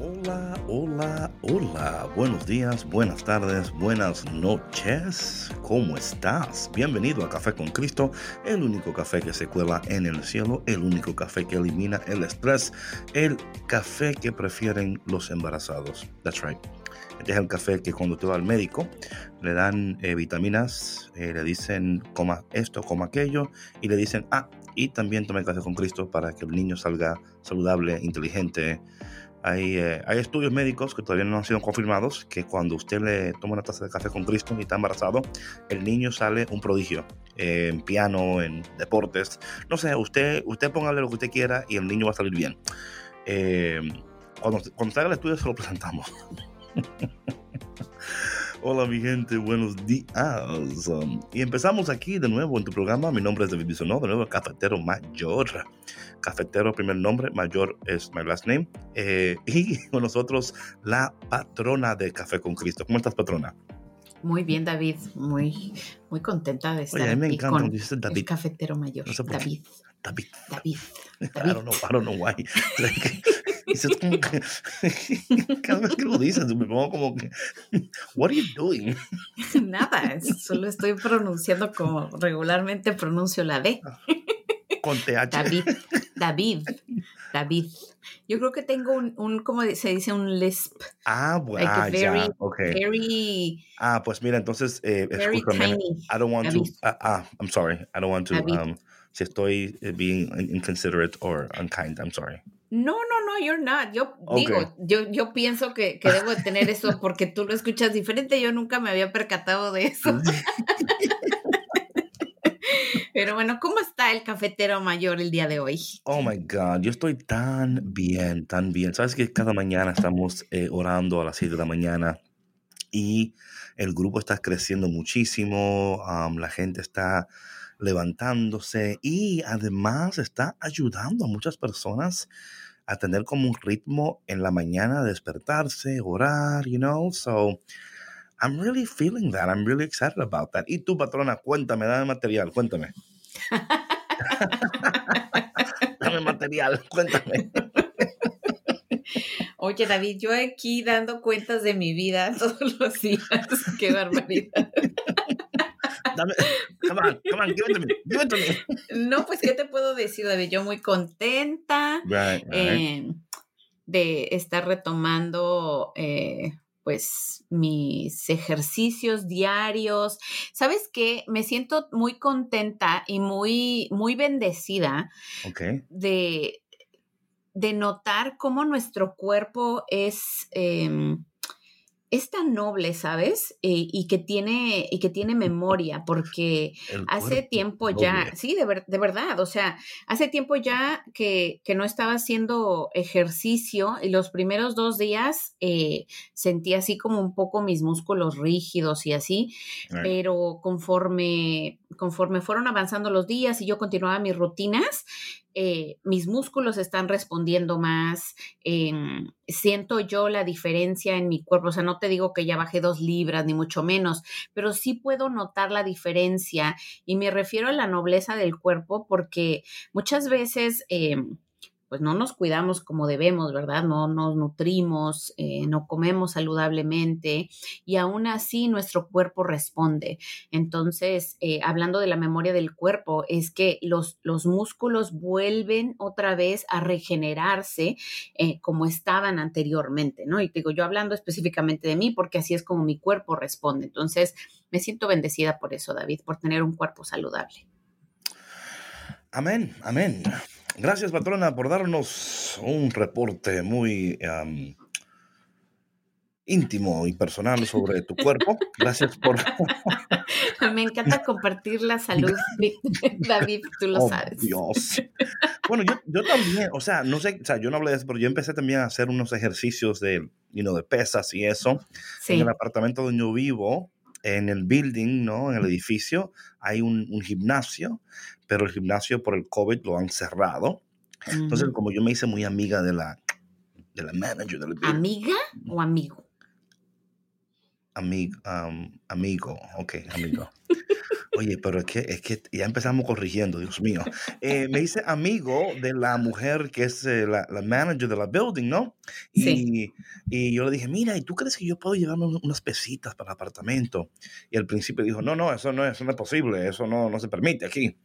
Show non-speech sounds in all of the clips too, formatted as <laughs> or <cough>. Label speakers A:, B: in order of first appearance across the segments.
A: Hola, hola, hola. Buenos días, buenas tardes, buenas noches. ¿Cómo estás? Bienvenido a Café con Cristo, el único café que se cuela en el cielo, el único café que elimina el estrés, el café que prefieren los embarazados. That's right. Este es el café que cuando te va al médico le dan eh, vitaminas, eh, le dicen coma esto, coma aquello y le dicen, ah, y también tome café con Cristo para que el niño salga saludable, inteligente, eh, hay, estudios médicos que todavía no han sido confirmados que cuando usted le toma una taza de café con Cristo y está embarazado, el niño sale un prodigio eh, en piano, en deportes. No sé, usted, usted póngale lo que usted quiera y el niño va a salir bien. Eh, cuando, cuando salga el estudio se lo presentamos. <laughs> Hola mi gente, buenos días. Um, y empezamos aquí de nuevo en tu programa. Mi nombre es David Bisonó, de nuevo cafetero mayor. Cafetero, primer nombre, mayor es my last name. Eh, <laughs> y con nosotros la patrona de Café con Cristo. ¿Cómo estás, patrona?
B: Muy bien, David. Muy, muy contenta de estar Oye, a mí me encanta con David. el cafetero mayor. David.
A: David.
B: David. <laughs>
A: David. I don't know, I don't know why. <laughs> dices como que, cada vez que lo dices, me pongo como que, what are you doing?
B: Nada, solo estoy pronunciando como regularmente pronuncio la D.
A: Con TH.
B: David, <laughs> David, David. Yo creo que tengo un, un como se dice, un lisp.
A: Ah, bueno, ah, ya, okay.
B: Very,
A: ah, pues mira, entonces, eh,
B: very tiny.
A: I don't want to, ah, ah, I'm sorry, I don't want to, um, si estoy eh, being inconsiderate or unkind, I'm sorry.
B: No, no, no, you're not. Yo digo, yo, yo pienso que, que debo de tener eso <laughs> porque tú lo escuchas diferente. Yo nunca me había percatado de eso. <laughs> Pero bueno, ¿cómo está el cafetero mayor el día de hoy?
A: Oh my God, yo estoy tan bien, tan bien. Sabes que cada mañana estamos eh, orando a las 7 de la mañana y el grupo está creciendo muchísimo, la gente está levantándose y además está ayudando a muchas personas a tener como un ritmo en la mañana, despertarse, orar, you know. So I'm really feeling that. I'm really excited about that. Y tú, patrona, cuéntame, dame material, cuéntame. <laughs> dame material, cuéntame. <laughs>
B: Oye, David, yo aquí dando cuentas de mi vida <laughs> todos los días. Qué barbaridad.
A: Dame, come on, come on, give it to me, give it to me.
B: No, pues, ¿qué te puedo decir, David? Yo muy contenta eh, de estar retomando, eh, pues, mis ejercicios diarios. ¿Sabes qué? Me siento muy contenta y muy, muy bendecida de, de notar cómo nuestro cuerpo es... Em, es tan noble, ¿sabes? Eh, y, que tiene, y que tiene memoria, porque hace tiempo ya, sí, de, de, verdad, o sea, hace tiempo ya que, que, no estaba haciendo ejercicio y los primeros dos días eh, sentí así como un poco mis músculos rígidos y así, pero conforme, conforme fueron avanzando los días y yo continuaba mis rutinas, eh, mis músculos están respondiendo más, em, siento yo la diferencia en mi cuerpo, o sea, no te digo que ya bajé dos libras, ni mucho menos, pero sí puedo notar la diferencia y me refiero a la nobleza del cuerpo porque muchas veces... Em, pues no nos cuidamos como debemos, ¿verdad? No nos nutrimos, eh, no comemos saludablemente y aún así nuestro cuerpo responde. Entonces, eh, hablando de la memoria del cuerpo, es que los, los músculos vuelven otra vez a regenerarse eh, como estaban anteriormente, ¿no? Y digo, yo hablando específicamente de mí, porque así es como mi cuerpo responde. Entonces, me siento bendecida por eso, David, por tener un cuerpo saludable.
A: Amén, amén. Gracias, patrona, por darnos un reporte muy íntimo y personal sobre tu cuerpo. Gracias por... <laughs>
B: Me encanta compartir la salud, <laughs> David, tú lo oh, sabes.
A: Dios. Bueno, yo, yo, también, o sea, no sé, o sea, yo no hablé de eso, pero yo empecé también a hacer unos ejercicios de, you know, de pesas y eso. En el apartamento donde yo vivo, en el building, ¿no? En el edificio, hay un, un gimnasio, pero el gimnasio por el COVID lo han cerrado. Entonces, como yo me hice muy amiga de la, de la manager del building.
B: ¿Amiga o amigo?
A: Amigo, amigo, ok, amigo. Oye, pero es que, es que ya empezamos corrigiendo, Dios mío. Eh, me hice amigo de la mujer que es eh, la, la, manager de la building, ¿no? Y, sí. y yo le dije, mira, ¿y tú crees que yo puedo llevarme unas pesitas para el apartamento? Y al principio dijo, no, no, eso no, eso no es posible, eso no, no se permite aquí.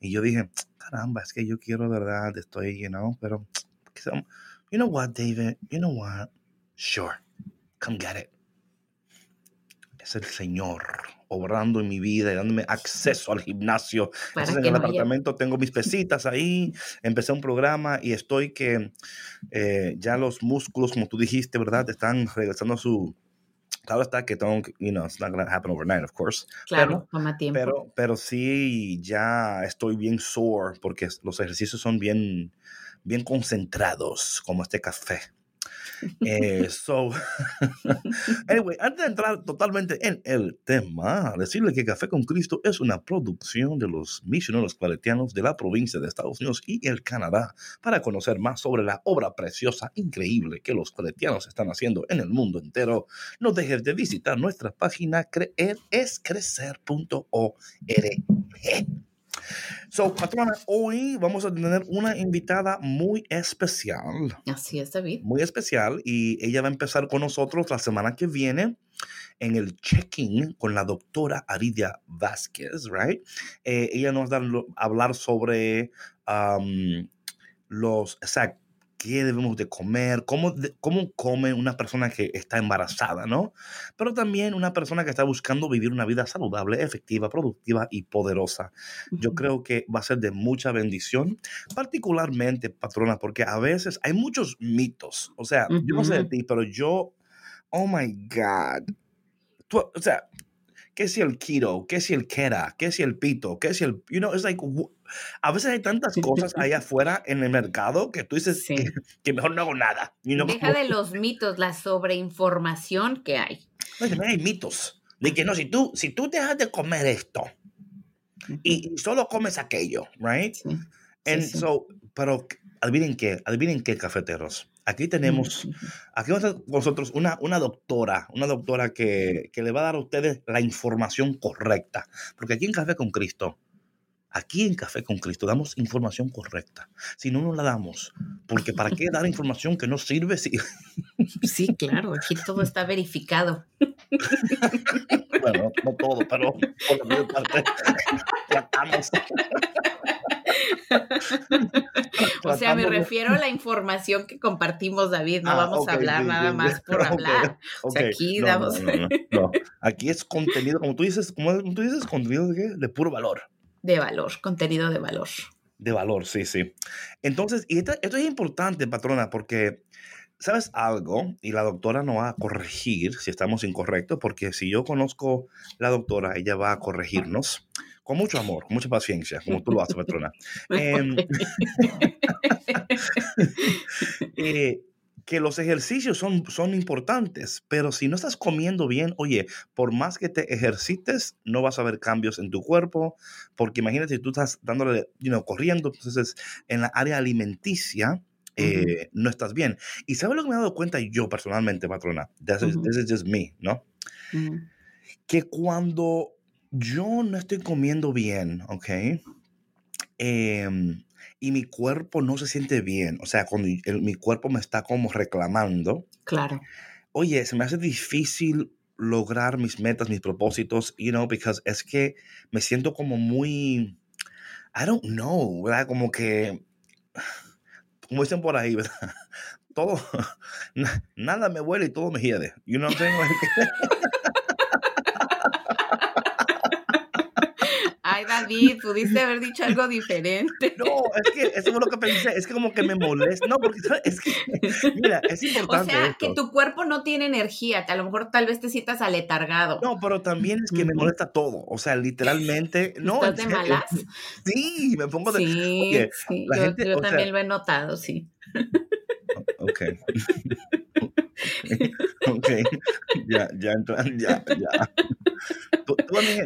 A: Y yo dije, caramba, es que yo quiero, verdad, estoy, you know, pero, you know what, David, you know what, sure, come get it es el Señor obrando en mi vida y dándome acceso al gimnasio. Entonces, en el apartamento tengo mis pesitas ahí, empecé un programa y estoy que eh, ya los músculos, como tú dijiste, ¿verdad? Están regresando a su... Claro está que tengo, you know, it's not going to happen overnight, of course.
B: Claro, toma tiempo.
A: Pero, pero sí, ya estoy bien sore porque los ejercicios son bien, bien concentrados, como este café. Eh, so, <laughs> anyway, antes de entrar totalmente en el tema, decirle que Café con Cristo es una producción de los misioneros claretianos de la provincia de Estados Unidos y el Canadá. Para conocer más sobre la obra preciosa, increíble que los claretianos están haciendo en el mundo entero, no dejes de visitar nuestra página creerescrecer.org. So, patrona, hoy vamos a tener una invitada muy especial.
B: Así es, David.
A: Muy especial y ella va a empezar con nosotros la semana que viene en el check-in con la doctora Aridia Vázquez, right? Eh, ella nos va a hablar sobre um, los, exacto, qué debemos de comer, cómo, cómo come una persona que está embarazada, ¿no? Pero también una persona que está buscando vivir una vida saludable, efectiva, productiva y poderosa. Yo creo que va a ser de mucha bendición, particularmente, patrona, porque a veces hay muchos mitos. O sea, yo no sé de ti, pero yo, oh my God. o sea, ¿qué si el keto? ¿Qué si el kera? ¿Qué si el pito? ¿Qué si el, you know, it's like, a veces hay tantas cosas allá afuera en el mercado que tú dices <laughs> que, mejor no hago nada.
B: Deja de los mitos, la sobreinformación que hay.
A: No, hay mitos. De que no, si tú, si tú dejas de comer esto y, solo comes aquello, right? And so, pero adivinen qué, adivinen qué, cafeteros. Aquí tenemos, aquí vamos a con nosotros una, una doctora, una doctora que, que le va a dar a ustedes la información correcta. Porque aquí en Café con Cristo Aquí en Café con Cristo damos información correcta. Si no, no la damos. Porque ¿para qué dar <laughs> información que no sirve? Si...
B: Sí, claro, aquí todo está verificado. <laughs>
A: Bueno, no todo, pero por la mayor parte tratamos.
B: O sea, me refiero a la información que compartimos, David. No ah, vamos a hablar nada más por <laughs> hablar. O sea, aquí damos.
A: No, Aquí es contenido, como tú dices, como tú dices, contenido de, de puro valor
B: de valor, contenido de valor.
A: De valor, sí, sí. Entonces, y esto, es importante, patrona, porque, ¿sabes algo? Y la doctora no va a corregir si estamos incorrectos, porque si yo conozco la doctora, ella va a corregirnos con mucho amor, con mucha paciencia, como tú lo haces, patrona. <laughs> Em, <laughs> eh, que los ejercicios son, son importantes, pero si no estás comiendo bien, oye, por más que te ejercites, no vas a ver cambios en tu cuerpo, porque imagínate si tú estás dándole, you know, corriendo, entonces en la área alimenticia, eh, no estás bien. Y ¿sabes lo que me he dado cuenta yo personalmente, patrona? This, is, just me, ¿no? Que cuando yo no estoy comiendo bien, ¿ok? Eh, y mi cuerpo no se siente bien, o sea, cuando mi cuerpo me está como reclamando.
B: Claro.
A: Oye, se me hace difícil lograr mis metas, mis propósitos, you know, because es que me siento como muy, I don't know, ¿verdad? Como que, como dicen por ahí, ¿verdad? <laughs> Todo, <laughs> nada me huele y todo me hiede. You know what I'm saying? <laughs>
B: Ay, David, pudiste haber dicho algo diferente.
A: No, es que eso es lo que pensé. Es que como que me molesta. No, porque es que, mira, es importante.
B: O sea, que tu cuerpo no tiene energía. A lo mejor tal vez te sientas aletargado.
A: No, pero también es que me molesta todo. O sea, literalmente. No,
B: ¿Estás de malas?
A: Sí, me pongo de.
B: Sí, sí. yo, también lo he notado, sí.
A: Ok. <laughs> <laughs> ok, ya, ya, ya, ya.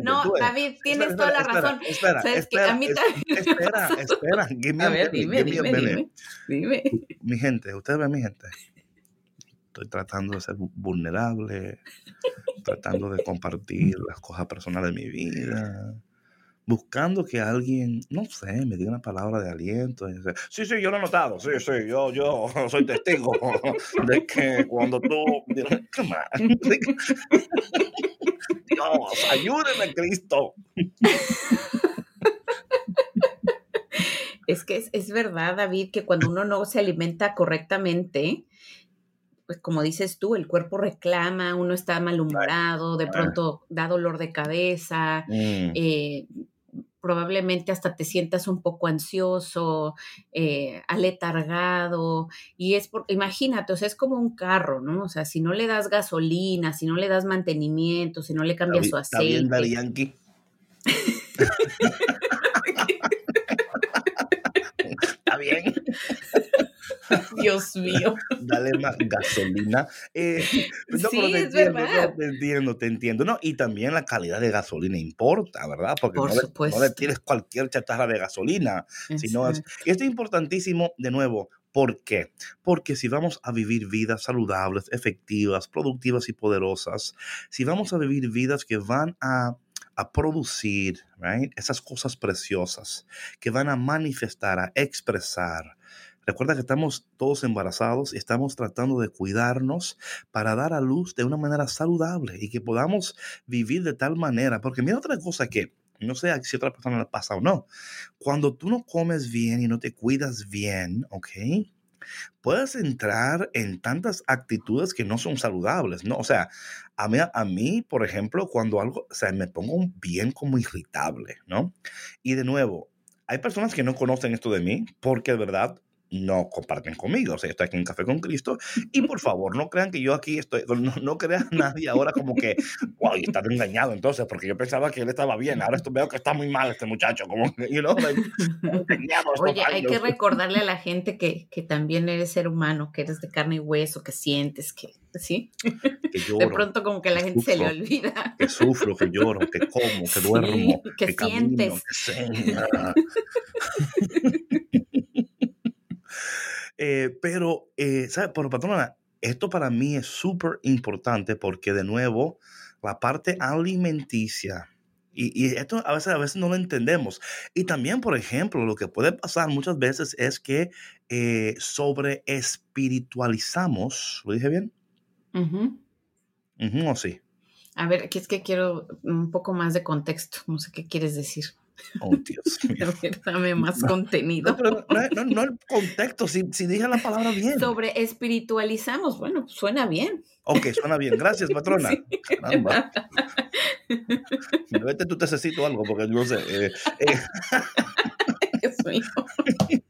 B: no, David, tienes toda la razón.
A: Espera, espera, espera, espera,
B: A ver, dime, dime, dime, dime,
A: Mi gente, ustedes ven mi gente. Estoy tratando de ser vulnerable, tratando de compartir las cosas personales de mi vida buscando que alguien, no sé, me diga una palabra de aliento. Sí, sí, yo lo he notado, sí, sí, yo, yo <laughs> soy testigo <laughs> de que cuando tú, <laughs> Dios, ayúdeme, Cristo.
B: Es que es, es, verdad, David, que cuando uno no se alimenta correctamente, pues como dices tú, el cuerpo reclama, uno está malhumorado, de pronto da dolor de cabeza, mm. eh, probablemente hasta te sientas un poco ansioso, eh, aletargado, y es porque, imagínate, o sea, es como un carro, ¿no? O sea, si no le das gasolina, si no le das mantenimiento, si no le cambias su aceite.
A: Está bien, Yankee. <laughs> <laughs> está bien. <laughs> <laughs>
B: Dios mío.
A: Dale más gasolina. Eh,
B: no, sí, te, entiendo,
A: te entiendo, te entiendo. No, y también la calidad de gasolina importa, ¿verdad? Porque no, le, tienes cualquier chatarra de gasolina. Sino es, y esto es importantísimo, de nuevo, ¿Por qué? Porque si vamos a vivir vidas saludables, efectivas, productivas y poderosas, si vamos a vivir vidas que van a, a producir right, esas cosas preciosas, que van a manifestar, a expresar, Recuerda que estamos todos embarazados y estamos tratando de cuidarnos para dar a luz de una manera saludable y que podamos vivir de tal manera. Porque mira otra cosa que no sé si otra persona le pasa o no. Cuando tú no comes bien y no te cuidas bien, ¿ok? Puedes entrar en tantas actitudes que no son saludables, ¿no? O sea, a mí, a mí, por ejemplo, cuando algo, o sea, me pongo bien como irritable, ¿no? Y de nuevo, hay personas que no conocen esto de mí porque de verdad no comparten conmigo. O sea, estoy aquí en Café con Cristo. Y por favor, no crean que yo aquí estoy, no, no crean nadie ahora como que, wow, está engañado entonces, porque yo pensaba que él estaba bien. Ahora esto, veo que está muy mal este muchacho. Como, you know,
B: Oye, hay que recordarle a la gente que, que también eres ser humano, que eres de carne y hueso, que sientes, que, ¿sí? Que lloro, de pronto como que la gente se le olvida.
A: Que sufro, que lloro, que como, que duermo,
B: que, sientes.
A: Eh, pero, eh, ¿sabes? Pero, patrona, esto para mí es súper importante porque, de nuevo, la parte alimenticia, y, esto a veces, a veces no lo entendemos. Y también, por ejemplo, lo que puede pasar muchas veces es que eh, sobre espiritualizamos, ¿lo dije bien? ¿O sí?
B: A ver, aquí es que quiero un poco más de contexto, no sé qué quieres decir.
A: Oh, Dios <laughs> mío.
B: Dame más contenido.
A: No, no, el contexto, si, si, dije la palabra bien.
B: Sobre espiritualizamos, bueno, suena bien.
A: Ok, suena bien. Gracias, patrona. <laughs> Caramba. Vete tú necesito algo, porque no sé. Eh, eh. <laughs>
B: Dios mío.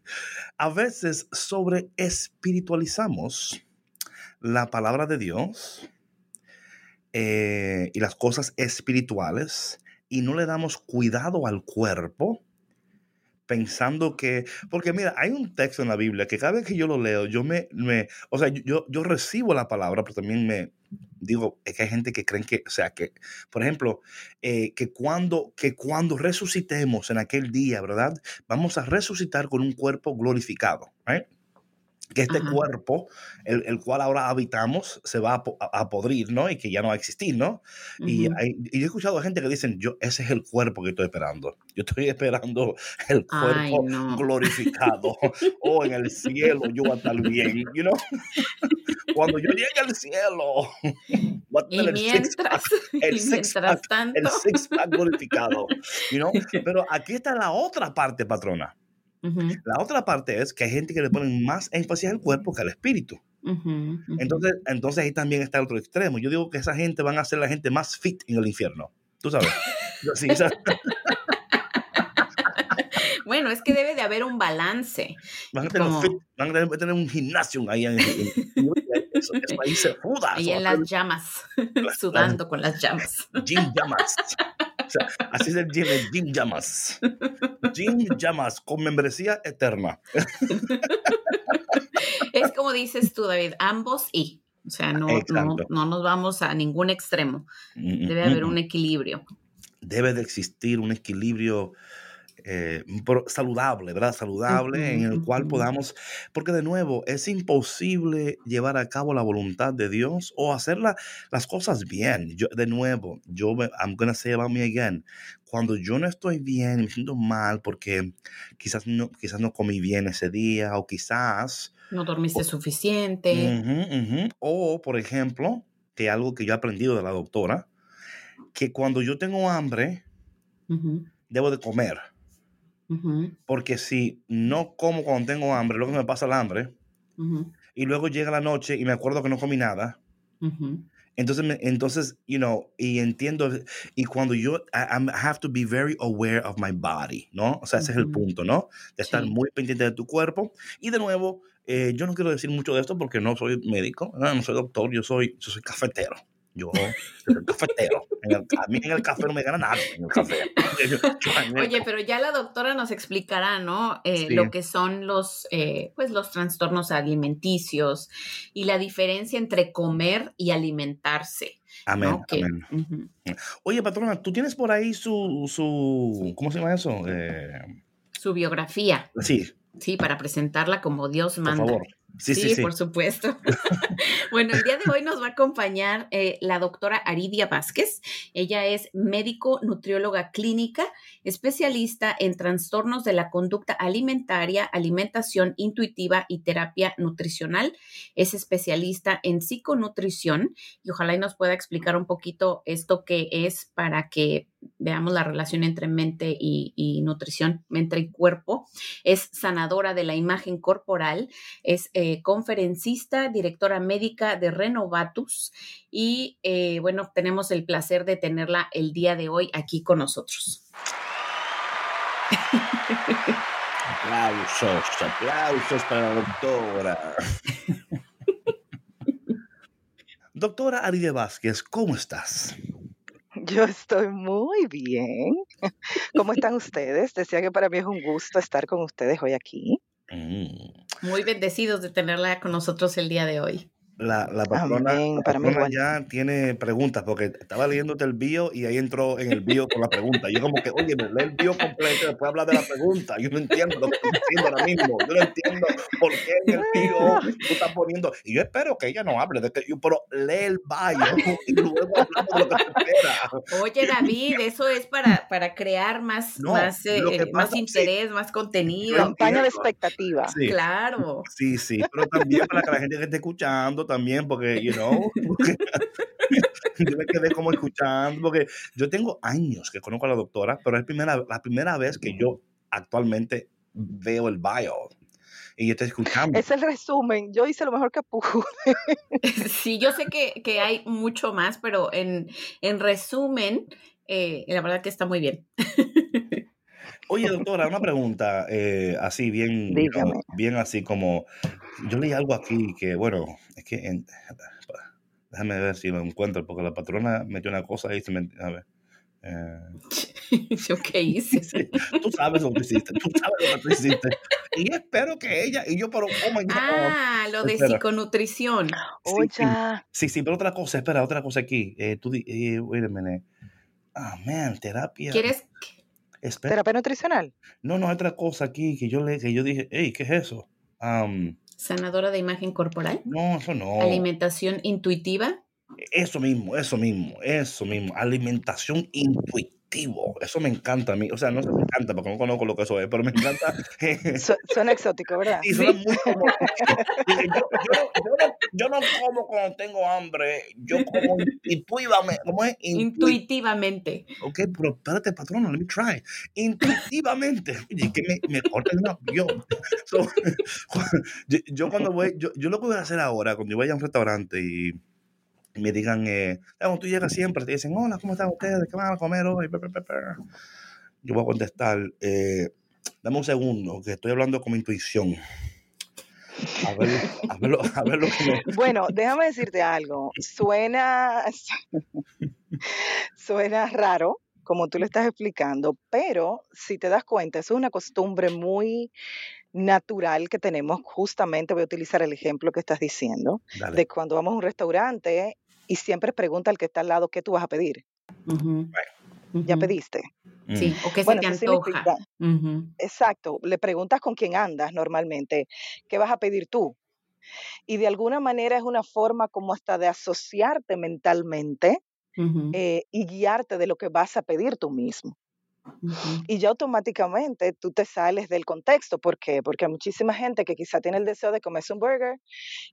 A: A veces sobre espiritualizamos la palabra de Dios eh, y las cosas espirituales y no le damos cuidado al cuerpo, pensando que, porque mira, hay un texto en la Biblia que cada vez que yo lo leo, yo me, me o sea, yo, yo recibo la palabra, pero también me digo, es que hay gente que creen que, o sea, que, por ejemplo, eh, que, cuando, que cuando resucitemos en aquel día, ¿verdad? Vamos a resucitar con un cuerpo glorificado, ¿right? Que este cuerpo, el, el, cual ahora habitamos, se va a, a, podrir, ¿no? Y que ya no va a existir, ¿no? y, hay, y, he escuchado a gente que dicen, yo, ese es el cuerpo que estoy esperando. Yo estoy <laughs> esperando el cuerpo glorificado. o en el cielo yo voy a estar bien, you know? <laughs> Cuando yo llegue al cielo,
B: voy a tener y el six pack, <laughs> el, six pack,
A: el six glorificado, you know? Pero aquí está la otra parte, patrona. La otra parte es que hay gente que le ponen más énfasis al cuerpo que al espíritu. Entonces, entonces ahí también está el otro extremo. Yo digo que esa gente van a ser la gente más fit en el infierno. Tú sabes. sí, <laughs>
B: Bueno, es que debe de haber un balance.
A: Van a tener, tener un gimnasio ahí en, eso, ahí se fuda.
B: Ahí en las llamas, <laughs> sudando con las llamas.
A: Jim Llamas. <laughs> Sea, así es el gym, el Jim Llamas. Jim Llamas, con membresía eterna. <laughs>
B: Es como dices tú, David, ambos y. O sea, no, no, no, nos vamos a ningún extremo. Mm, mm, Debe haber mm, un equilibrio.
A: Debe de existir un equilibrio eh, saludable, ¿verdad? Saludable en el cual podamos, porque de nuevo, es imposible llevar a cabo la voluntad de Dios o hacer las cosas bien. Yo, de nuevo, yo, I'm gonna say about me again, cuando yo no estoy bien, me siento mal porque quizás no, quizás no comí bien ese día o quizás...
B: No dormiste suficiente.
A: O, por ejemplo, que algo que yo he aprendido de la doctora, que cuando yo tengo hambre, debo de comer. Porque si no como cuando tengo hambre, luego me pasa el hambre, y luego llega la noche y me acuerdo que no comí nada, entonces, entonces, you know, y entiendo, y cuando yo, I, have to be very aware of my body, ¿no? O sea, ese es el punto, ¿no? De estar muy pendiente de tu cuerpo. Y de nuevo, eh, yo no quiero decir mucho de esto porque no soy médico, no, no soy doctor, yo soy, yo soy cafetero. Yo soy cafetero. En el, a mí en el café no me gana nada. En el café. <laughs> <laughs>
B: Oye, pero ya la doctora nos explicará, ¿no? Eh, lo que son los, eh, pues, los trastornos alimenticios y la diferencia entre comer y alimentarse.
A: Amén. amén. Oye, patrona, ¿tú tienes por ahí su, su ¿cómo se llama eso? Eh,
B: su biografía.
A: Sí.
B: Sí, para presentarla como Dios manda.
A: Por favor.
B: Sí, sí, por supuesto. <laughs> bueno, el día de hoy nos va a acompañar eh, la doctora Aridia Vázquez. Ella es médico nutrióloga clínica, especialista en trastornos de la conducta alimentaria, alimentación intuitiva y terapia nutricional. Es especialista en psiconutrición y ojalá y nos pueda explicar un poquito esto que es para que veamos la relación entre mente y, nutrición, mente y cuerpo. Es sanadora de la imagen corporal, es eh, conferencista, directora médica de Renovatus y eh, bueno, tenemos el placer de tenerla el día de hoy aquí con nosotros.
A: Aplausos, aplausos para la doctora. <laughs> doctora Aride Vázquez, ¿cómo estás?
C: Yo estoy muy bien. ¿Cómo están ustedes? Decía que para mí es un gusto estar con ustedes hoy aquí.
B: Mm. Muy bendecidos de tenerla con nosotros el día de hoy
A: la, la patrona, ya tiene preguntas, porque estaba leyéndote el bio y ahí entró en el bio con la pregunta. Yo como que, oye, me lee el bio completo y después habla de la pregunta. Yo no entiendo lo que estoy diciendo ahora mismo. Yo no entiendo por qué en el bio <laughs> tú estás poniendo... Y yo espero que ella no hable de que yo, pero lee el bio <laughs> y luego hablamos de lo que te espera.
B: Oye, David, eso es para, para crear más, más, eh, más interés, más contenido.
C: Campaña de expectativa.
B: Claro.
A: Sí, sí, pero también para que la gente que esté escuchando también, porque, you know, <laughs> <laughs> yo me quedé como escuchando, porque yo tengo años que conozco a la doctora, pero es primera, la primera vez que yo actualmente veo el bio y yo estoy escuchando.
C: Es el resumen. Yo hice lo mejor que pude. <laughs>
B: Sí, yo sé que, que hay mucho más, pero en, en resumen, eh, la verdad que está muy bien.
A: Oye, doctora, una pregunta eh, así, bien, bien así como, yo leí algo aquí que, bueno, <laughs> déjame ver si lo encuentro, porque la patrona metió una cosa ahí, se me, a ver.
B: Eh, <laughs> ¿Yo qué hice?
A: tú sabes lo que hiciste, tú sabes lo que tú hiciste. Y espero que ella, y yo, pero, oh my God.
B: Ah, lo de psiconutrición.
C: Oye.
A: Sí, sí, pero otra cosa, espera, otra cosa aquí. Eh, tú, eh, wait a minute. Ah, man, terapia.
B: ¿Quieres?
C: ¿Terapia nutricional?
A: No, no, otra cosa aquí que yo le, que yo dije, hey, ¿qué es eso?
B: ¿Sanadora de imagen corporal?
A: No, eso no.
B: ¿Alimentación intuitiva?
A: Eso mismo, eso mismo, eso mismo. Alimentación intuitiva. Eso me encanta a mí. O sea, no se me encanta porque no conozco lo que eso es, pero me encanta. <laughs>
C: suena exótico, ¿verdad?
A: Sí, suena muy como. <laughs> yo, no, como cuando tengo hambre. Yo como intuitivamente. ¿Cómo es?
B: Intuitivamente.
A: Ok, pero espérate, patrón, let me try. Intuitivamente. Oye, que me, me cortan el avión. <laughs> yo, cuando voy, yo, yo lo que voy a hacer ahora, cuando yo vaya a un restaurante y me digan, eh, tú llegas siempre, te dicen, hola, ¿cómo están ustedes? ¿Qué van a comer hoy? Yo voy a contestar, eh, dame un segundo, que estoy hablando con intuición. A ver, a ver, <laughs> a ver lo que <laughs>
C: Bueno, déjame decirte algo. Suena, <laughs> suena raro, como tú lo estás explicando, pero si te das cuenta, eso es una costumbre muy natural que tenemos, justamente voy a utilizar el ejemplo que estás diciendo, de cuando vamos a un restaurante y siempre pregunta al que está al lado qué tú vas a pedir. ¿Ya pediste?
B: Sí, o qué se te antoja.
C: Exacto, le preguntas con quién andas normalmente, ¿qué vas a pedir tú? Y de alguna manera es una forma como hasta de asociarte mentalmente eh, y guiarte de lo que vas a pedir tú mismo. Y ya automáticamente tú te sales del contexto. ¿Por qué? Porque hay muchísima gente que quizá tiene el deseo de comerse un burger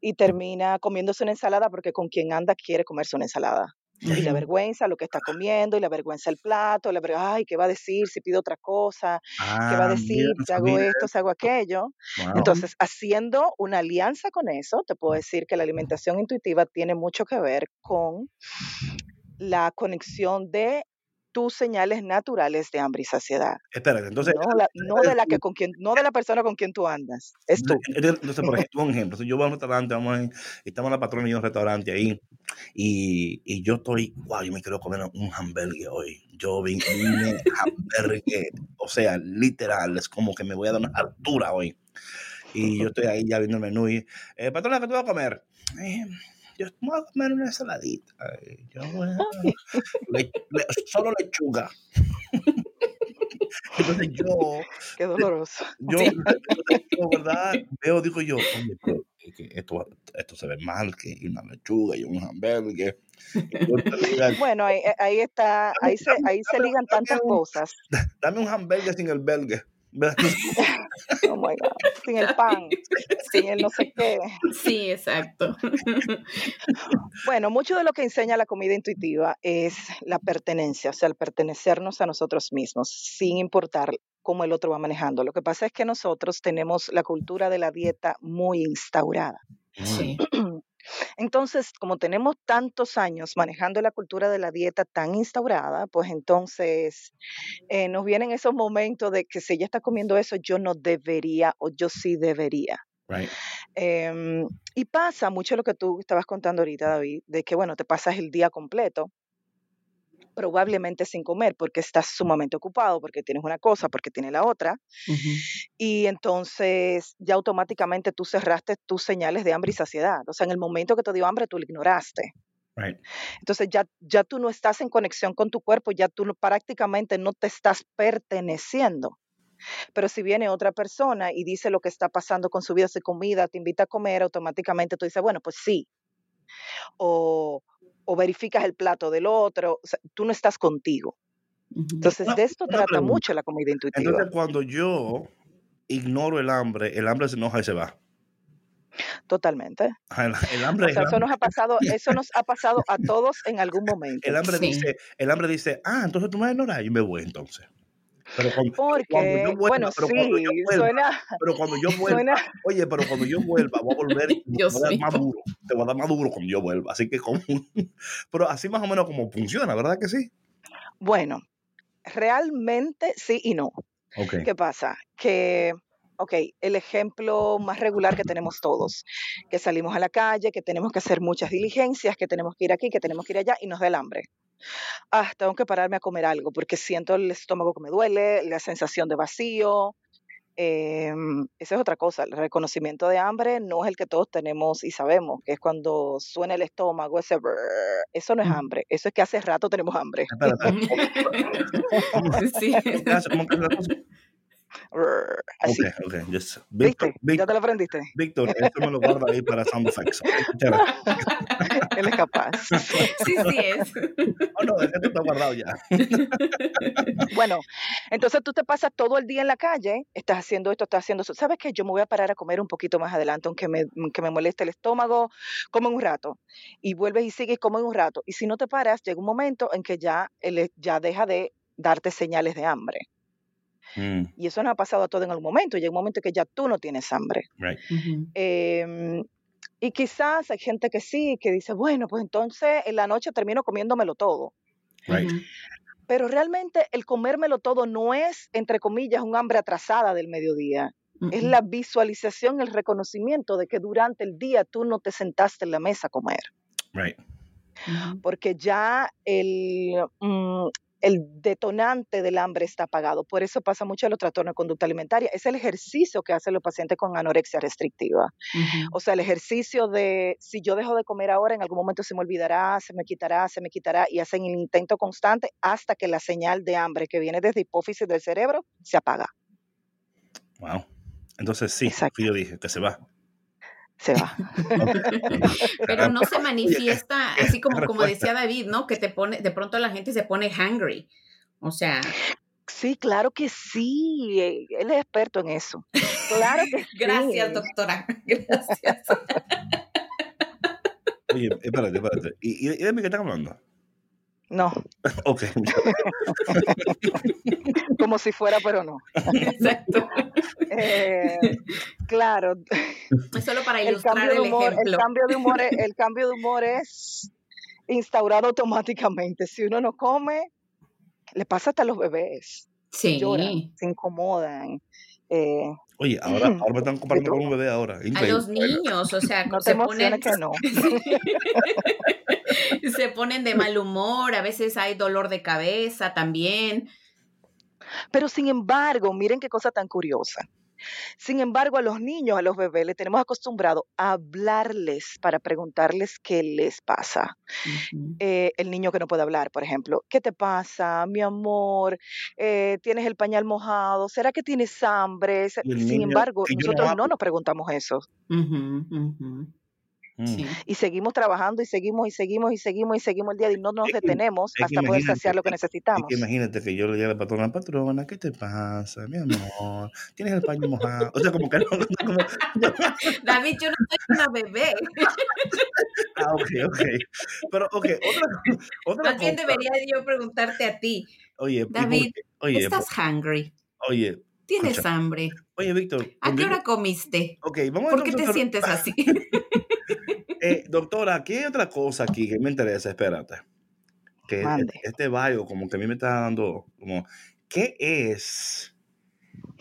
C: y termina comiéndose una ensalada porque con quien anda quiere comerse una ensalada. Y la vergüenza lo que está comiendo, y la vergüenza el plato, la vergüenza, ay, ¿qué va a decir si pido otra cosa? ¿Qué va a ah, decir si hago esto, si hago aquello? Entonces, haciendo una alianza con eso, te puedo decir que la alimentación intuitiva tiene mucho que ver con la conexión de tus señales naturales de hambre y saciedad.
A: Espérate, entonces.
C: No, de la que con quien, no de la persona con quien tú andas. Es tú.
A: Entonces, por <laughs> ejemplo, un ejemplo. Yo voy a un restaurante, vamos estamos en la patrona y un restaurante ahí, y, y, yo estoy, wow, yo me quiero comer un hamburger hoy. Yo vine hamburger, o sea, literal, es como que me voy a dar una altura hoy. Y yo estoy ahí ya viendo el menú y, eh, patrona, ¿qué tú vas a comer? Eh, yo voy a comer una ensaladita. Yo solo lechuga. <laughs> Entonces yo.
C: Qué doloroso.
A: Yo, yo, ¿verdad? Veo, digo yo, oye, esto, esto se ve mal, que una lechuga y un hamburgues.
C: bueno, ahí, ahí, está, ahí se, ahí se ligan tantas cosas. <laughs>
A: Dame un hamburger sin el belgue. <laughs>
C: oh my God. Sin el pan, sin el no sé qué.
B: Sí, exacto.
C: Bueno, mucho de lo que enseña la comida intuitiva es la pertenencia, o sea, el pertenecernos a nosotros mismos, sin importar cómo el otro va manejando. Lo que pasa es que nosotros tenemos la cultura de la dieta muy instaurada. Sí. <clears throat> Entonces, como tenemos tantos años manejando la cultura de la dieta tan instaurada, pues entonces eh, nos vienen esos momentos de que si ella está comiendo eso, yo no debería o yo sí debería. Em, y pasa mucho lo que tú estabas contando ahorita, David, de que, bueno, te pasas el día completo probablemente sin comer porque estás sumamente ocupado, porque tienes una cosa, porque tienes la otra. Y entonces ya automáticamente tú cerraste tus señales de hambre y saciedad. O sea, en el momento que te dio hambre, tú lo ignoraste. Entonces ya, ya tú no estás en conexión con tu cuerpo, ya tú prácticamente no te estás perteneciendo. Pero si viene otra persona y dice lo que está pasando con su vida de comida, te invita a comer, automáticamente tú dices, bueno, pues sí. O, o verificas el plato del otro, tú no estás contigo. Entonces, de esto trata mucho la comida intuitiva.
A: Entonces, cuando yo ignoro el hambre, el hambre se enoja y se va.
C: Totalmente.
A: El, hambre,
C: eso nos ha pasado, eso nos ha pasado a todos en algún <laughs> momento.
A: El hambre dice, el hambre dice, ah, entonces tú me ignoras y me voy entonces.
C: Pero cuando, Porque, yo vuelva, bueno, pero sí, cuando yo vuelva, suena,
A: pero cuando yo vuelva, oye, pero cuando yo vuelva, voy a volver <laughs> y te voy a dar más duro, te voy a dar más duro cuando yo vuelva. Así que, como, <laughs> pero así más o menos como funciona, ¿verdad que sí?
C: Bueno, realmente sí y no. Okay. ¿Qué pasa? Que ok, el ejemplo más regular que tenemos todos, que salimos a la calle, que tenemos que hacer muchas diligencias, que tenemos que ir aquí, que tenemos que ir allá y nos da el hambre. Ah, tengo que pararme a comer algo porque siento el estómago que me duele, la sensación de vacío. Eh, esa es otra cosa, el reconocimiento de hambre no es el que todos tenemos y sabemos, que es cuando suena el estómago, ese eso no es hambre, eso es que hace rato tenemos hambre. <laughs>
B: sí.
C: Así.
A: Ok, ok.
C: Víctor, ¿Viste? ¿Ya te lo aprendiste?
A: Víctor, esto me lo guarda ahí para sound effects. <laughs>
C: Él es capaz.
B: Sí, sí es.
A: Oh, no, esto está guardado ya.
C: Bueno, entonces tú te pasas todo el día en la calle, estás haciendo esto, estás haciendo eso. ¿Sabes qué? Yo me voy a parar a comer un poquito más adelante, aunque me, que me moleste el estómago, como en un rato. Y vuelves y sigues como en un rato. Y si no te paras, llega un momento en que ya, ya deja de darte señales de hambre. Mm. Y eso nos ha pasado a todos en algún momento. Llega un momento que ya tú no tienes hambre. Em, y quizás hay gente que sí, que dice, bueno, pues entonces en la noche termino comiéndomelo todo. Pero realmente el comérmelo todo no es, entre comillas, un hambre atrasada del mediodía. Es la visualización, el reconocimiento de que durante el día tú no te sentaste en la mesa a comer.
A: Right.
C: Porque ya el, mm, el detonante del hambre está apagado. Por eso pasa mucho en los trastornos de conducta alimentaria. Es el ejercicio que hacen los pacientes con anorexia restrictiva. O sea, el ejercicio de si yo dejo de comer ahora, en algún momento se me olvidará, se me quitará, se me quitará, y hacen el intento constante hasta que la señal de hambre que viene desde hipófisis del cerebro se apaga.
A: Wow. Entonces sí, yo dije que se va
C: se va. <laughs>
B: Pero no se manifiesta así como, como decía David, ¿no? Que te pone, de pronto la gente se pone hungry. O sea.
C: Sí, claro que sí. Eh, él es experto en eso. Claro que <laughs> sí.
B: Gracias, doctora. <laughs> Gracias.
A: Oye, espérate, espérate. ¿Y, y de qué están hablando?
C: No.
A: Ok.
C: Como si fuera, pero no.
B: Exacto.
C: Eh, claro.
B: Es solo para ilustrar el,
C: humor,
B: ejemplo.
C: El cambio, de humor, el <laughs> cambio de humor es instaurado automáticamente. Si uno no come, le pasa hasta a los bebés.
B: Sí.
C: Lloran, se incomodan. Eh,
A: Oye, ahora, <laughs> ahora me están comparando con un bebé ahora.
B: A los niños, o sea, <laughs>
C: no
B: se
C: ponen que no.
B: se ponen de mal humor, a veces hay dolor de cabeza también.
C: Pero sin embargo, miren qué cosa tan curiosa. Sin embargo, a los niños, a los bebés, les tenemos acostumbrado a hablarles para preguntarles qué les pasa. Eh, el niño que no puede hablar, por ejemplo, ¿qué te pasa, mi amor? Eh, ¿Tienes el pañal mojado? ¿Será que tienes hambre? Sin embargo, nosotros no nos preguntamos eso.
A: Mm.
C: Y seguimos trabajando y seguimos y seguimos y seguimos y seguimos el día y no nos detenemos hasta poder saciar lo que necesitamos.
A: imagínate que yo le diga a la patrona, patrona, ¿qué te pasa, mi amor? ¿Tienes el paño mojado? O sea, como que no. Como... <laughs>
B: David, yo no soy una bebé. <laughs>
A: ah, ok, ok. Pero, ok, otra, otra
B: Más bien debería yo preguntarte a ti.
A: Oye,
B: David,
A: oye,
B: ¿estás hungry?
A: Oye,
B: ¿Tienes hambre?
A: Oye, Víctor.
B: ¿A qué hora comiste?
A: Ok, vamos
B: ¿Por qué te sientes así? <laughs>
A: Eh, doctora, aquí hay otra cosa aquí que me interesa, espérate. Que este bio como que a mí me está dando como, ¿qué es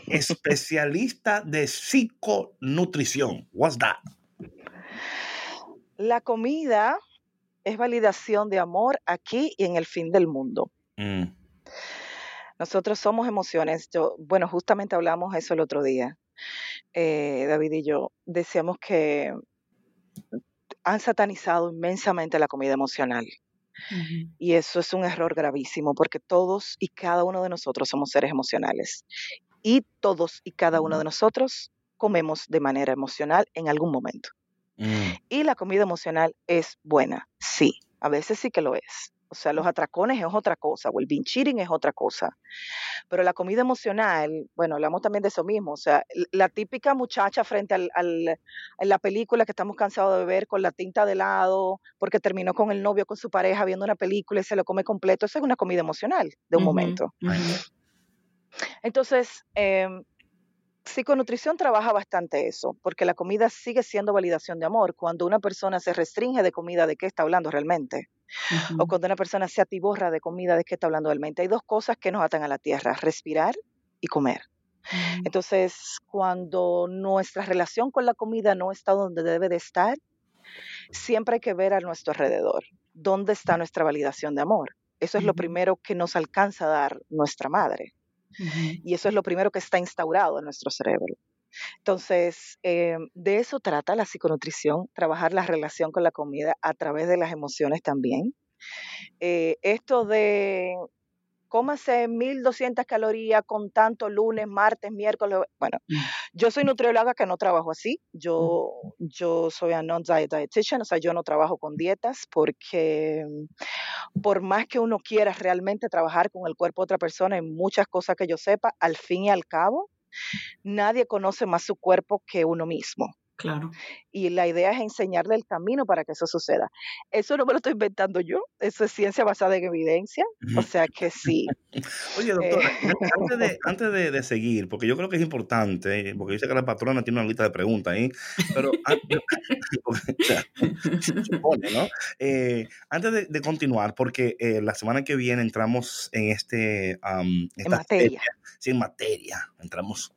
A: especialista de psiconutrición? What's that?
C: La comida es validación de amor aquí y en el fin del mundo.
A: Mm.
C: Nosotros somos emociones. Yo, bueno, justamente hablamos eso el otro día. Eh, David y yo decíamos que han satanizado inmensamente la comida emocional. Y eso es un error gravísimo porque todos y cada uno de nosotros somos seres emocionales. Y todos y cada uno de nosotros comemos de manera emocional en algún momento.
A: Mm.
C: Y la comida emocional es buena, sí, a veces sí que lo es. O sea, los atracones es otra cosa, o el binge es otra cosa. Pero la comida emocional, bueno, hablamos también de eso mismo. O sea, la típica muchacha frente al, al, a la película que estamos cansados de ver con la tinta de lado, porque terminó con el novio, con su pareja, viendo una película y se lo come completo. Eso es una comida emocional de un momento. Entonces, eh, Psiconutrición trabaja bastante eso, porque la comida sigue siendo validación de amor. Cuando una persona se restringe de comida, ¿de qué está hablando realmente? O cuando una persona se atiborra de comida, ¿de qué está hablando realmente? Hay dos cosas que nos atan a la tierra, respirar y comer. Entonces, cuando nuestra relación con la comida no está donde debe de estar, siempre hay que ver a nuestro alrededor, dónde está nuestra validación de amor. Eso es lo primero que nos alcanza a dar nuestra madre. Y eso es lo primero que está instaurado en nuestro cerebro. Entonces, eh, de eso trata la psiconutrición, trabajar la relación con la comida a través de las emociones también. Eh, esto de cómase 1200 calorías con tanto lunes, martes, miércoles. Bueno, mm. yo soy nutrióloga que no trabajo así. Yo, yo soy a non-diet dietitian, o sea, yo no trabajo con dietas porque por más que uno quiera realmente trabajar con el cuerpo de otra persona en muchas cosas que yo sepa, al fin y al cabo, nadie conoce más su cuerpo que uno mismo.
B: Claro.
C: Y la idea es enseñarle el camino para que eso suceda. Eso no me lo estoy inventando yo, eso es ciencia basada en evidencia, o sea que sí.
A: Oye, doctora, eh, <laughs> antes, de, antes de, seguir, porque yo creo que es importante, porque dice que la patrona tiene una lista de preguntas ahí, pero antes, <laughs> ¿no? Eh, antes de, continuar, porque eh, la semana que viene entramos en este...
C: en materia.
A: en materia, entramos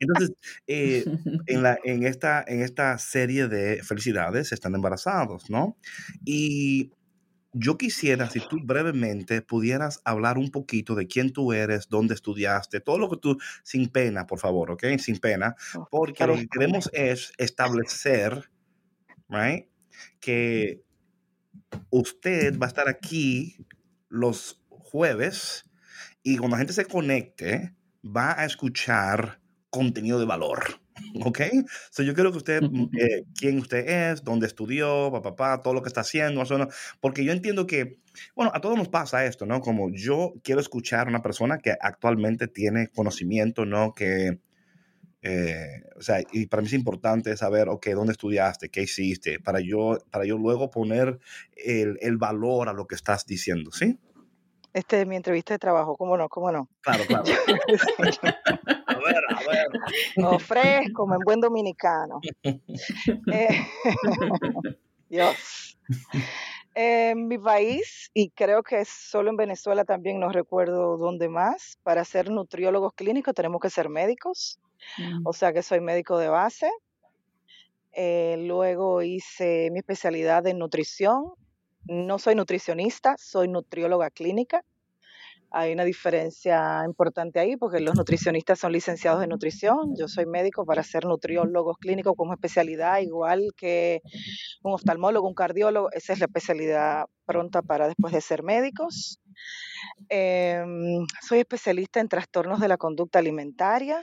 A: entonces, eh, en, la, <laughs> en, esta, en esta serie de felicidades están embarazados, ¿no? Y yo quisiera, si tú brevemente pudieras hablar un poquito de quién tú eres, dónde estudiaste, todo lo que tú, sin pena, por favor, ¿ok? Sin pena, porque lo que queremos es establecer, right? Que usted va a estar aquí los jueves y cuando la gente se conecte, va a escuchar contenido de valor. <laughs> ¿Ok? So yo quiero que usted, mm, eh, quién usted es, dónde estudió, papá, papá, todo lo que está haciendo, porque yo entiendo que, bueno, a todos nos pasa esto, ¿no? Como yo quiero escuchar a una persona que actualmente tiene conocimiento, ¿no? Que, eh, o sea, y para mí es importante saber, ok, dónde estudiaste, qué hiciste, para yo, para yo luego poner el, el valor a lo que estás diciendo, ¿sí?
C: Este es mi entrevista de trabajo, ¿cómo no? ¿Cómo no?
A: Claro, <laughs> claro. <laughs> a ver, a ver. <laughs>
C: Ofrezco, como en buen dominicano. Eh, Dios. En mi país, y creo que solo en Venezuela también, no recuerdo dónde más, para ser nutriólogos clínicos tenemos que ser médicos. Mm. O sea que soy médico de base. Eh, luego hice mi especialidad en nutrición no soy nutricionista, soy nutrióloga clínica. Hay una diferencia importante ahí porque los nutricionistas son licenciados en nutrición. Yo soy médico para ser nutriólogo clínico como especialidad, igual que un oftalmólogo, un cardiólogo. Esa es la especialidad pronta para después de ser médicos. Em, soy especialista en trastornos de la conducta alimentaria.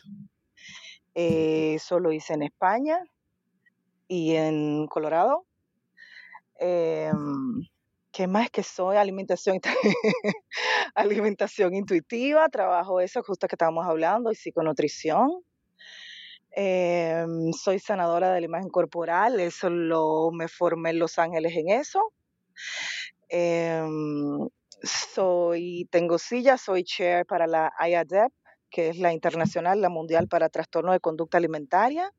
C: Eh, eso lo hice en España y en Colorado. Em, ¿Qué más que soy? Alimentación, <laughs> alimentación intuitiva, trabajo eso justo que estábamos hablando, y psiconutrición. Em, soy sanadora de la imagen corporal, eso lo me formé en Los Ángeles en eso. Em, soy, tengo silla, soy chair para la IADEP, que es la internacional, la mundial para trastorno de conducta alimentaria.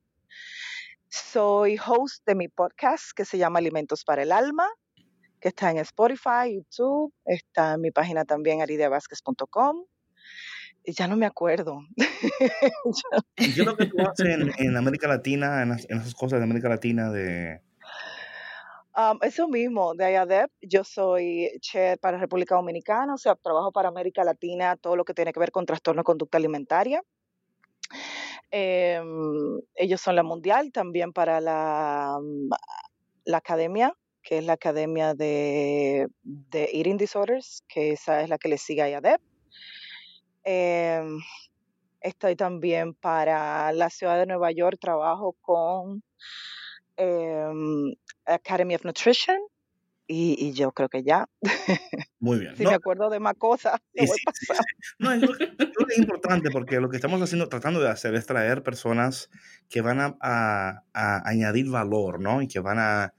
C: Soy host de mi podcast que se llama Alimentos para el Alma que está en Spotify, YouTube, está en mi página también aridiavasquez.com. Y ya no me acuerdo. <laughs>
A: ¿Y qué es lo que tú haces en, América Latina, en, esas cosas de América Latina de...
C: Um, eso mismo, de IADEP, yo soy chair para República Dominicana, o sea, trabajo para América Latina, todo lo que tiene que ver con trastorno de conducta alimentaria. Em, ellos son la mundial, también para la, la academia que es la Academia de, Eating Disorders, que esa es la que le sigue a IADEP. Em, estoy también para la ciudad de Nueva York, trabajo con em, Academy of Nutrition, y, yo creo que ya. <laughs>
A: Muy bien.
C: si me acuerdo de más <laughs> cosas,
A: No, es, es importante porque lo que estamos haciendo, tratando de hacer es traer personas que van a, a añadir valor, ¿no? Y que van a,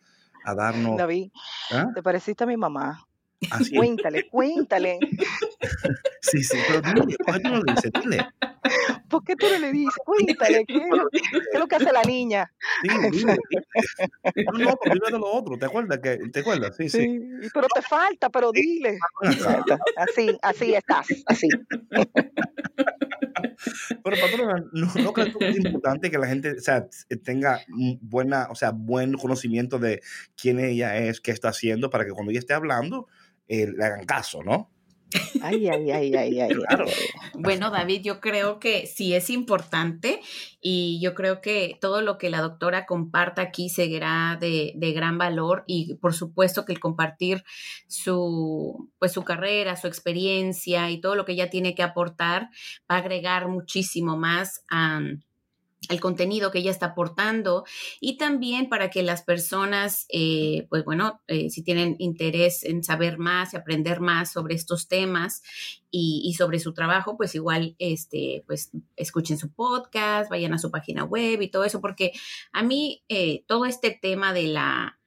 A: a darnos.
C: David, ¿Ah? te pareciste a mi mamá. Cuéntale, cuéntale. <laughs>
A: sí, sí, pero dile, ¿por qué tú no? Dile.
C: ¿Por qué tú no le dices? <laughs> Cuéntale, ¿qué, es lo que hace la niña?
A: Sí, dile, dile. No, no, pero dile de lo otro, ¿te acuerdas? Que, ¿Te acuerdas? Sí, sí, sí.
C: Pero te falta, pero dile. Así, así estás, así.
A: Pero patrona, no, no creo que es importante que la gente o sea, tenga buena, o sea, buen conocimiento de quién ella es, qué está haciendo, para que cuando ella esté hablando, eh, le hagan caso, ¿no?
C: Ay, ay, ay, ay, ay. <laughs>
A: Claro.
B: Bueno, David, yo creo que sí es importante y yo creo que todo lo que la doctora comparta aquí seguirá de, de, gran valor y por supuesto que el compartir su, pues su carrera, su experiencia y todo lo que ella tiene que aportar va a agregar muchísimo más a el contenido que ella está aportando y también para que las personas, eh, pues bueno, eh, si tienen interés en saber más y aprender más sobre estos temas y, sobre su trabajo, pues igual, este, pues escuchen su podcast, vayan a su página web y todo eso, porque a mí eh, todo este tema de la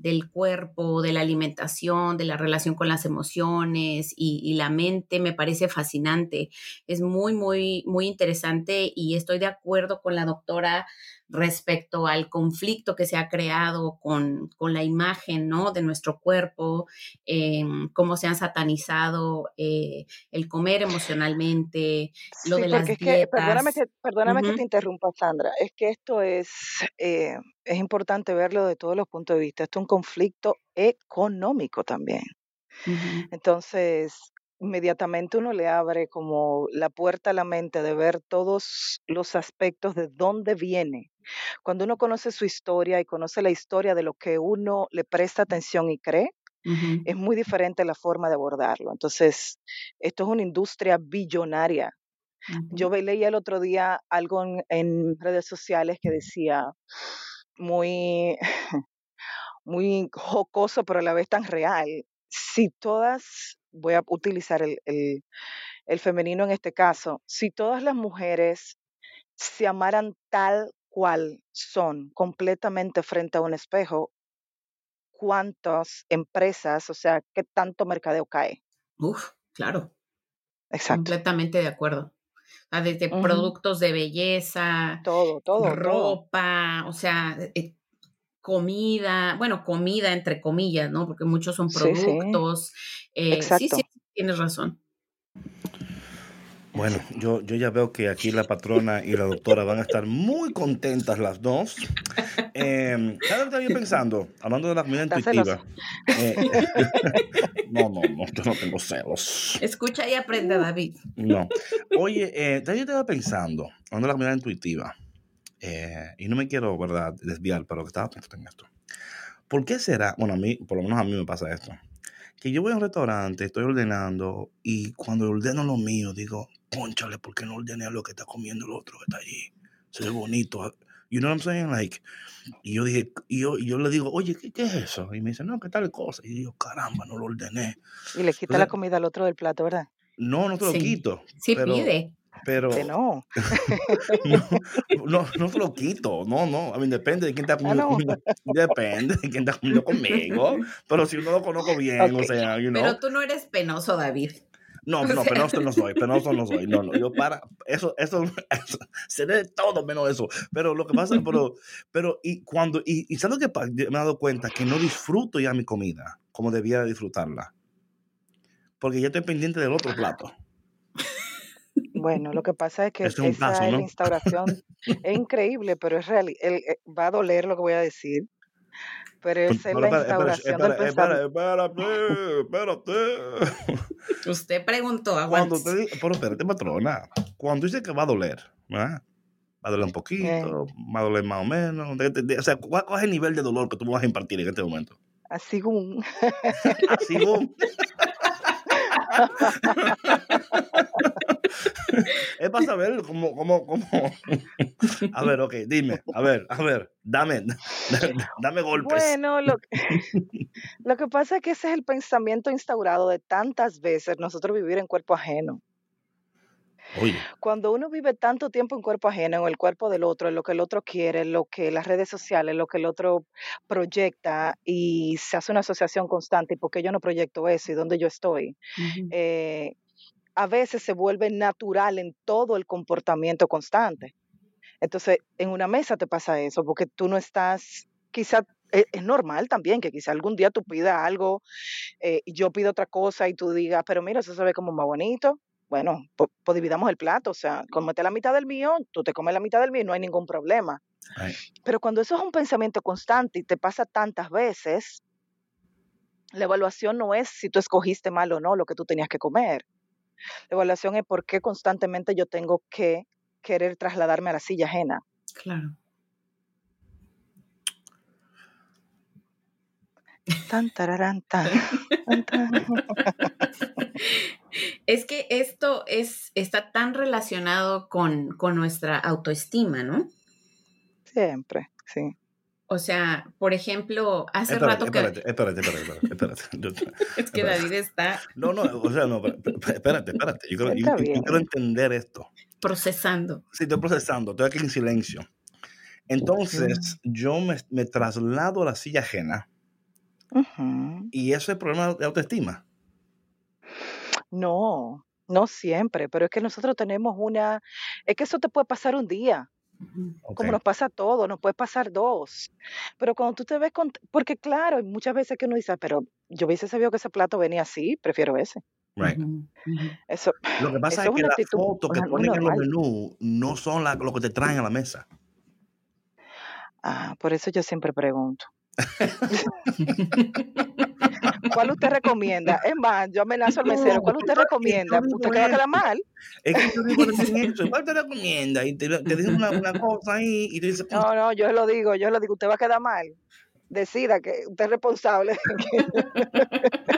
B: del cuerpo, de la alimentación, de la relación con las emociones y, la mente me parece fascinante. Es muy, muy, muy interesante y estoy de acuerdo con la doctora respecto al conflicto que se ha creado con, la imagen ¿no? de nuestro cuerpo, em, cómo se han satanizado eh, el comer emocionalmente, lo de las dietas.
C: perdóname que, perdóname que te interrumpa, Sandra, es que esto es, eh, es importante verlo de todos los puntos de vista. Esto es un conflicto económico también. Entonces, inmediatamente uno le abre como la puerta a la mente de ver todos los aspectos de dónde viene cuando uno conoce su historia y conoce la historia de lo que uno le presta atención y cree, es muy diferente la forma de abordarlo. Entonces, esto es una industria billonaria. Yo leí el otro día algo en, redes sociales que decía muy, <laughs> muy jocoso, pero a la vez tan real. Si todas, voy a utilizar el, el femenino en este caso, si todas las mujeres se amaran tal cual son completamente frente a un espejo, cuántas empresas, o sea, qué tanto mercadeo cae.
B: Uf, claro. Exacto. Completamente de acuerdo. desde productos de belleza,
C: todo, todo,
B: ropa, o sea, eh, comida, bueno, comida entre comillas, ¿no? Porque muchos son productos. Eh, sí, sí, tienes razón.
A: Bueno, yo, yo ya veo que aquí la patrona y la doctora van a estar muy contentas las dos. Eh, ¿Sabes lo que estaba pensando? Hablando de la comida intuitiva. Eh, <laughs> no, no, no, yo no tengo celos.
B: Escucha y aprende, David.
A: No. Oye, eh, yo estaba pensando, hablando de la comida intuitiva, eh, y no me quiero, ¿verdad?, desviar, pero que estaba pensando en esto. ¿Por qué será? Bueno, a mí, por lo menos a mí me pasa esto que yo voy a un restaurante, estoy ordenando y cuando ordeno lo mío digo, ponchale, ¿por qué no ordené lo que está comiendo el otro que está allí? Se ve bonito. You know what I'm saying? Like, y yo dije, y yo, yo le digo, oye, ¿qué, ¿qué, es eso? Y me dice, no, ¿qué tal cosa? Y yo, caramba, no lo ordené.
C: Y le quita la comida al otro del plato, ¿verdad?
A: No, no te lo quito.
B: Sí, pide.
A: Pero. <laughs>
C: no.
A: no, no, te lo quito. No, no. A mí depende de quién está ah, comiendo. <laughs> Depende de quién está comiendo conmigo. Pero si no lo conozco bien, o sea, you know.
B: Pero tú no eres penoso, David.
A: No, <laughs> no, penoso no soy, penoso no soy. No, no, yo para, eso, eso, se ve todo menos eso. Pero lo que pasa, pero, pero, y cuando, y, y ¿sabes lo que me he dado cuenta? Que no disfruto ya mi comida como debía disfrutarla. Porque ya estoy pendiente del otro plato.
C: Bueno, lo que pasa es <laughs> que esa instauración es <laughs> increíble, pero es real. Eh, va a doler lo que voy a decir. Pero es la instauración del
A: pensamiento. Espérate, espérate. <laughs>
B: Usted preguntó,
A: Cuando te, pero espérate, patrona. Cuando dice que va a doler, ¿verdad? Va a doler un poquito, va a doler más o menos. o sea, ¿cuál, es el nivel de dolor que tú vas a impartir en este momento?
C: Así como.
A: Así como. Es para saber cómo, cómo, cómo. A ver, ok, dime, a ver, a ver, dame, dame golpes.
C: Bueno, lo, lo que pasa es que ese es el pensamiento instaurado de tantas veces nosotros vivir en cuerpo ajeno. Cuando uno vive tanto tiempo en cuerpo ajeno, en el cuerpo del otro, en lo que el otro quiere, en lo que las redes sociales, lo que el otro proyecta y se hace una asociación constante, ¿y por qué yo no proyecto eso y dónde yo estoy? Eh, a veces se vuelve natural en todo el comportamiento constante. Entonces, en una mesa te pasa eso, porque tú no estás, quizá e, es, normal también que quizá algún día tú pidas algo eh, y yo pido otra cosa y tú digas, pero mira, eso se ve como más bonito bueno, pues, dividamos el plato, o sea, comete la mitad del mío, tú te comes la mitad del mío y no hay ningún problema. Pero cuando eso es un pensamiento constante y te pasa tantas veces, la evaluación no es si tú escogiste mal o no lo que tú tenías que comer. La evaluación es por qué constantemente yo tengo que querer trasladarme a la silla ajena.
B: Claro.
C: Tan, tararán, <laughs> tan,
B: Es que esto es, está tan relacionado con, nuestra autoestima, ¿no?
C: Siempre, sí.
B: O sea, por ejemplo, hace
A: Espérate,
B: rato que...
A: espérate, espérate, espérate, espérate, espérate. <laughs>
B: Es que
A: Espérate.
B: David está
A: No, no, o sea, no, espérate, espérate. Yo quiero, yo-
C: Está
A: yo
C: bien.
A: quiero entender esto.
B: procesando.
A: Sí, estoy procesando, estoy aquí en silencio. Entonces, yo me, me traslado a la silla ajena Y eso es problema de autoestima.
C: No, no siempre, pero es que nosotros tenemos una, es que eso te puede pasar un día, como nos pasa a todos, nos puede pasar dos. Pero cuando tú te ves con, porque claro, hay muchas veces que uno dice, "Ah, pero yo hubiese sabido que ese plato venía así, prefiero ese.
A: Right.
C: Eso,
A: Lo que pasa
C: eso
A: es
C: es
A: que las
C: actitud
A: fotos que ponen en los menús no son la- lo que te traen a la mesa.
C: Ah, por eso yo siempre pregunto. <laughs> ¿Cuál usted recomienda? Es más, yo amenazo al mesero. ¿Cuál usted recomienda?
A: digo
C: ¿Usted que va a quedar mal?
A: Es que yo digo eso. <laughs> ¿Cuál te recomienda? Y te, te dicen una, una cosa ahí y tú dices,
C: No, no, yo lo digo, yo lo digo. Usted va a quedar mal. Decida que usted es responsable. <laughs>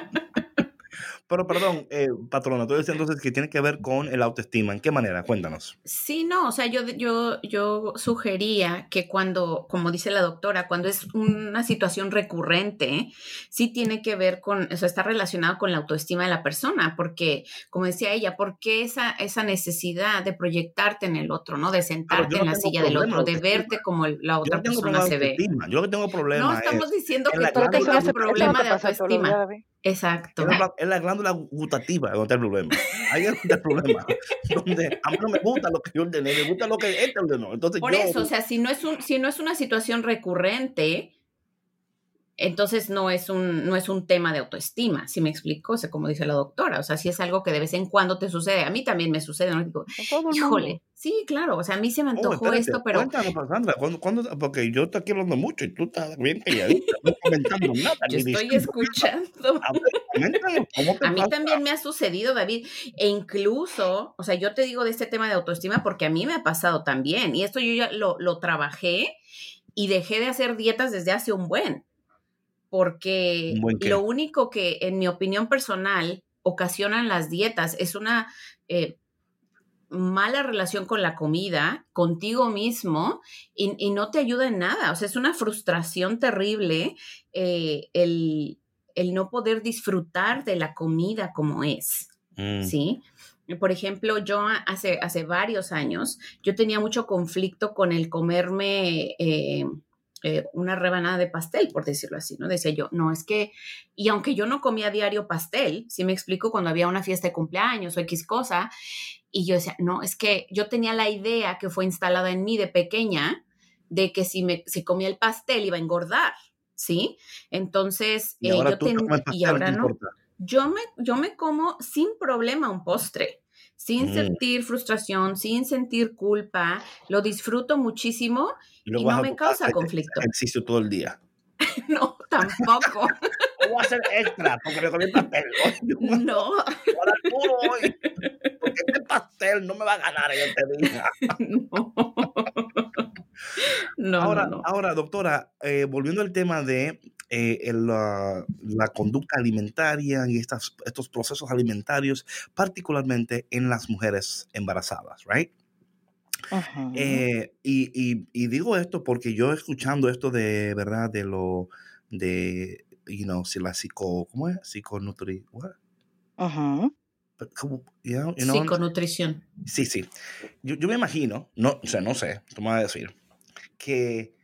A: pero perdón, eh, patrona, tú dices entonces que tiene que ver con el autoestima. ¿En qué manera? Cuéntanos.
B: Sí, no, o sea, yo, yo, yo sugería que cuando, como dice la doctora, cuando es una situación recurrente, sí tiene que ver con, o sea, está relacionado con la autoestima de la persona, porque, como decía ella, ¿por qué esa, esa necesidad de proyectarte en el otro, ¿no? De sentarte en la silla del otro,
A: de
B: verte como la
A: Yo
B: otra
A: no tengo
B: persona
A: problema de
B: se ve.
A: autoestima. Yo lo que tengo problema
B: No estamos
A: es,
B: diciendo
A: en
B: que tú tengas
A: gutativa.
B: problema de
C: Eso
B: autoestima. Exacto.
A: es la, es la glándula gustativa donde está el problema. Ahí es donde está el problema. <laughs> Donde a mí no me gusta lo que yo ordené, me gusta lo que este ordenó. Entonces
B: Por
A: yo,
B: eso, o sea, si no es un, si no es una situación recurrente, entonces no es un, no es un tema de autoestima, si me explico, o sea, como dice la doctora, o sea, si es algo que de vez en cuando te sucede, a mí también me sucede, ¿no? Digo, híjole, sí, claro, o sea, a mí se me antojó esto, pero
A: Cuéntanos, Sandra, ¿cuándo, cuándo- porque yo estoy aquí hablando mucho y tú estás bien calladita, no comentando nada.
B: yo estoy escuchando.
A: A ver, coméntanos, ¿cómo te
B: A mí
A: pasa?
B: también me ha sucedido, David, e incluso, o sea, yo te digo de este tema de autoestima porque a mí me ha pasado también, y esto yo ya lo, lo trabajé y dejé de hacer dietas desde hace un buen, porque lo único que, en mi opinión personal, ocasionan las dietas es una eh, mala relación con la comida, contigo mismo, y, y no te ayuda en nada, o sea, es una frustración terrible eh, el, el no poder disfrutar de la comida como es.
A: Mm,
B: ¿sí? Por ejemplo, yo hace, hace varios años, yo tenía mucho conflicto con el comerme eh, eh, una rebanada de pastel, por decirlo así, ¿no? Decía yo, no, es que, y aunque yo no comía diario pastel, si me explico, cuando había una fiesta de cumpleaños o X cosa, y yo decía, no, es que yo tenía la idea que fue instalada en mí de pequeña, de que si, me, si comía el pastel iba a engordar, ¿sí? Entonces,
A: Y
B: eh,
A: ahora
B: yo
A: tú
B: ten-
A: comes
B: y ahora
A: ¿te
B: no
A: importa?
B: yo me, yo me como sin problema un postre, sin
A: Mm.
B: sentir frustración, sin sentir culpa, lo disfruto muchísimo y no me causa conflicto. <laughs>
A: Ejercicio todo el día. <laughs>
B: No, tampoco. <laughs>
A: Voy a hacer extra porque me comí pastel. Hoy yo voy
B: No,
A: a dar duro hoy. Porque este pastel no me va a ganar en este día.
B: no. No,
A: ahora,
B: no, no.
A: ahora, doctora, eh, volviendo al tema de eh, el, la, la conducta alimentaria y estas, estos procesos alimentarios, particularmente en las mujeres embarazadas, ¿right?
C: Ujú.
A: Eh, y, y- y digo esto porque yo escuchando esto de, ¿verdad? De lo, de, you know, si la psico, ¿cómo es? Psiconutri, what?
C: Ujú.
A: ¿Cómo? You know, you know
B: Psiconutrición.
A: Sí, sí. Yo, yo me imagino, no, o sea, no sé, tú me vas a decir, que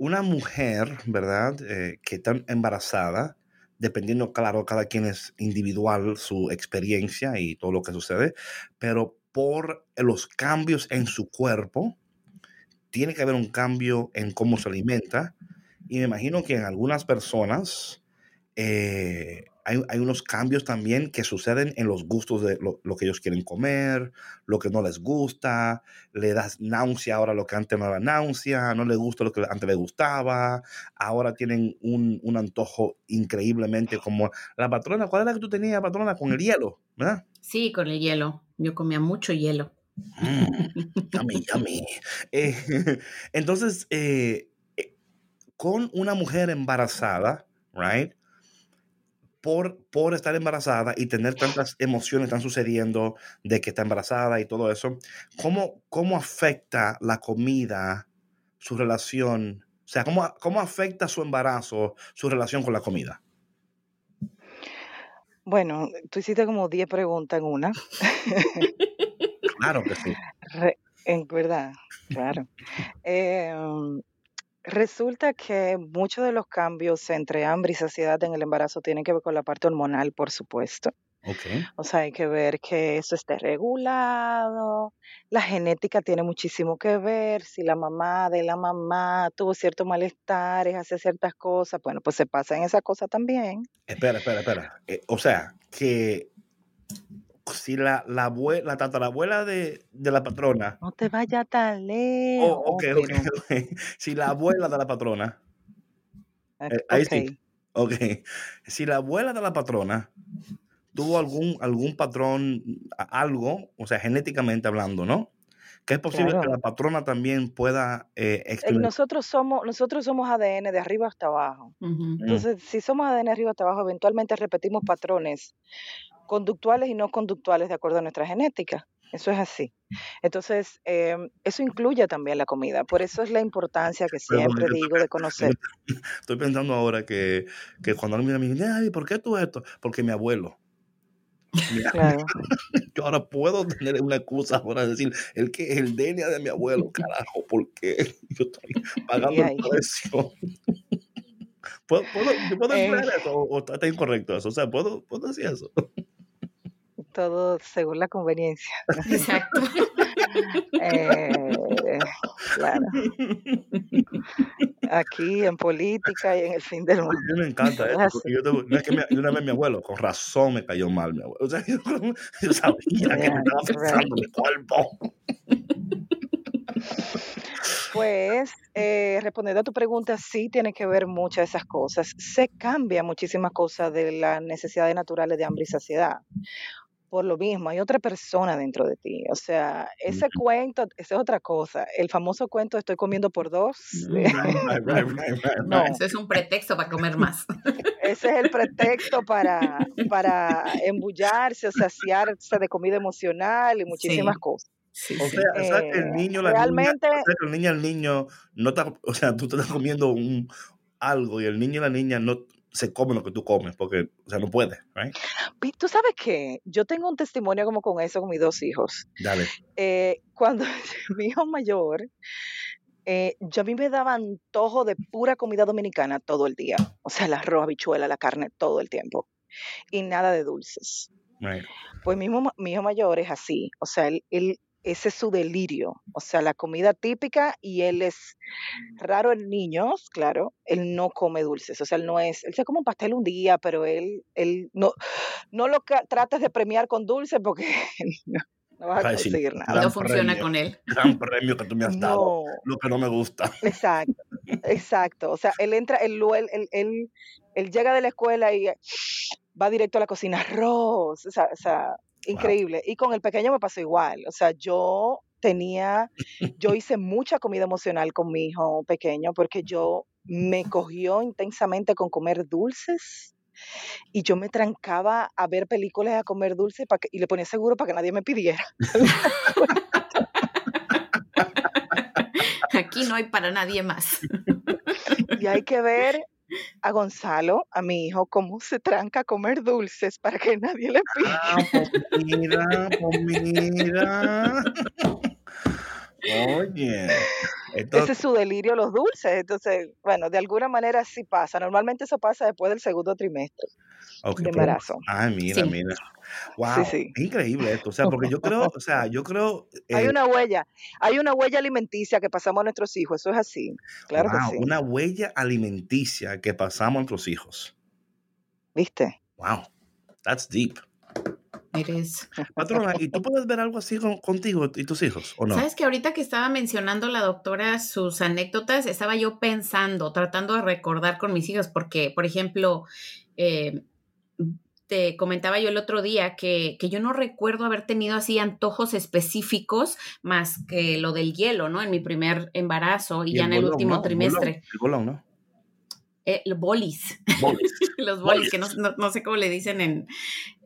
A: una mujer, ¿verdad? Eh, que está embarazada, dependiendo, claro, cada quien es individual su experiencia y todo lo que sucede, pero por los cambios en su cuerpo, tiene que haber un cambio en cómo se alimenta. Y me imagino que en algunas personas eh, hay, hay unos cambios también que suceden en los gustos de lo, lo que ellos quieren comer, lo que no les gusta, le das náusea ahora lo que antes no era náusea, no le gusta lo que antes le gustaba, ahora tienen un, un antojo increíblemente como la patrona, ¿cuál era que tú tenías, patrona? Con el hielo, ¿verdad?
B: Sí, con el hielo. Yo comía mucho hielo.
A: Mm, yummy, yummy. Eh, <laughs> entonces, eh, eh, con una mujer embarazada, right? Por, por estar embarazada y tener tantas emociones están sucediendo de que está embarazada y todo eso, ¿cómo, cómo afecta la comida su relación, o sea, cómo, cómo afecta su embarazo, su relación con la comida?
C: Bueno, tú hiciste como 10 preguntas en una.
A: claro que sí. <laughs>
C: en verdad, claro. Em, resulta que muchos de los cambios entre hambre y saciedad en el embarazo tienen que ver con la parte hormonal, por supuesto. O sea, hay que ver que eso esté regulado. La genética tiene muchísimo que ver. Si la mamá de la mamá tuvo ciertos malestares, hace ciertas cosas, bueno, pues se pasa en esa cosa también.
A: Espera, espera, espera. Eh, o sea, que si la, la, abuela, la tatarabuela de, de la patrona.
C: No te vayas tan lejos. Oh, okay, <laughs>
A: okay, Si la abuela de la patrona. Eh, ahí sí. Ok. Si la abuela de la patrona tuvo algún, algún patrón, algo, o sea, genéticamente hablando, ¿no? Que es posible que la patrona también pueda
C: eh, nosotros somos nosotros somos ADN de arriba hasta abajo. Mm. Entonces, si somos ADN de arriba hasta abajo, eventualmente repetimos patrones conductuales y no conductuales de acuerdo a nuestra genética. Eso es así. Entonces, em, eso incluye también la comida. Por eso es la importancia que siempre digo de <laughs> conocer.
A: Estoy pensando ahora que, que cuando alguien me dice, ¿por qué tú esto? Porque mi abuelo. <laughs> Yo ahora puedo tener una excusa para decir el que el DNA de mi abuelo, <laughs> carajo, porque yo estoy pagando el precio. ¿Puedo, puedo, puedo eh. eso o está incorrecto eso? O sea, ¿puedo, puedo decir eso?
C: Todo según la conveniencia. <laughs> Exacto. eh, claro. Aquí en política y en el fin del mundo.
A: A mí me encanta eso, yo no es que una vez mi abuelo, con razón me cayó mal mi abuelo. O sea, <laughs> yo, sabía que me estaba afectando mi cuerpo.
C: Pues, eh, respondiendo a tu pregunta, sí tiene que ver muchas de esas cosas. Se cambia muchísimas cosas de las necesidades naturales de hambre y saciedad por lo mismo, hay otra persona dentro de ti. O sea, ese cuento, esa es otra cosa. El famoso cuento estoy comiendo por dos. <laughs>
B: no, eso es un pretexto para comer más. <laughs>
C: Ese es el pretexto para, para embullarse o saciarse de comida emocional y muchísimas cosas.
A: o sea, el eh, niño, la realmente, niña, el niño, el niño, no está, o sea, tú te estás comiendo un, algo y el niño y la niña no, se come lo que tú comes, porque, o sea, no puede, right?
C: Tú sabes que yo tengo un testimonio como con eso con mis dos hijos.
A: Dale.
C: Eh, cuando <laughs> mi hijo mayor, eh, yo a mí me daba antojo de pura comida dominicana todo el día. O sea, el arroz, habichuela, la carne, todo el tiempo. Y nada de dulces. Pues mi hijo, mi hijo mayor es así. O sea, él, él ese es su delirio, o sea, la comida típica y él es raro en niños, claro, él no come dulces, o sea, él no es, él se come un pastel un día, pero él, él no, no lo trates de premiar con dulce porque <laughs> no, vas a conseguir nada.
B: No funciona con él.
A: Gran premio que tú me has dado, lo que no me gusta.
C: Exacto, exacto, o sea, él entra, él, él, él, él llega de la escuela y va directo a la cocina, arroz, o sea, o sea Increíble. Y con el pequeño me pasó igual. O sea, yo tenía, yo hice mucha comida emocional con mi hijo pequeño porque yo me cogió intensamente con comer dulces y yo me trancaba a ver películas a comer dulces y le ponía seguro para que nadie me pidiera. <laughs>
B: Aquí no hay para nadie más.
C: Y hay que ver a Gonzalo, a mi hijo, cómo se tranca a comer dulces para que nadie le <laughs> pida.
A: Ah, pues mira, pues mira. <laughs> Oye.
C: Ese es su delirio, los dulces. Entonces, bueno, de alguna manera sí pasa. Normalmente eso pasa después del segundo trimestre de embarazo.
A: Ah, mira, mira. Wow, increíble esto, o sea, porque yo creo, o sea, yo creo...
C: hay eh una huella, hay una huella alimenticia que pasamos a nuestros hijos, eso es así, claro que sí.
A: Una huella alimenticia que pasamos a nuestros hijos.
C: ¿Viste?
A: Wow, that's deep.
B: Eres.
A: Patrona, ¿y tú puedes ver algo así contigo y tus hijos o no?
B: Sabes que ahorita que estaba mencionando la doctora sus anécdotas, estaba yo pensando, tratando de recordar con mis hijos, porque, por ejemplo, eh, te comentaba yo el otro día que, que, yo no recuerdo haber tenido así antojos específicos más que lo del hielo, ¿no? En mi primer embarazo y, ya en el último trimestre.
A: El bolón, ¿no?
B: Eh, bolis. <laughs> los bolis, que no, sé cómo le dicen en,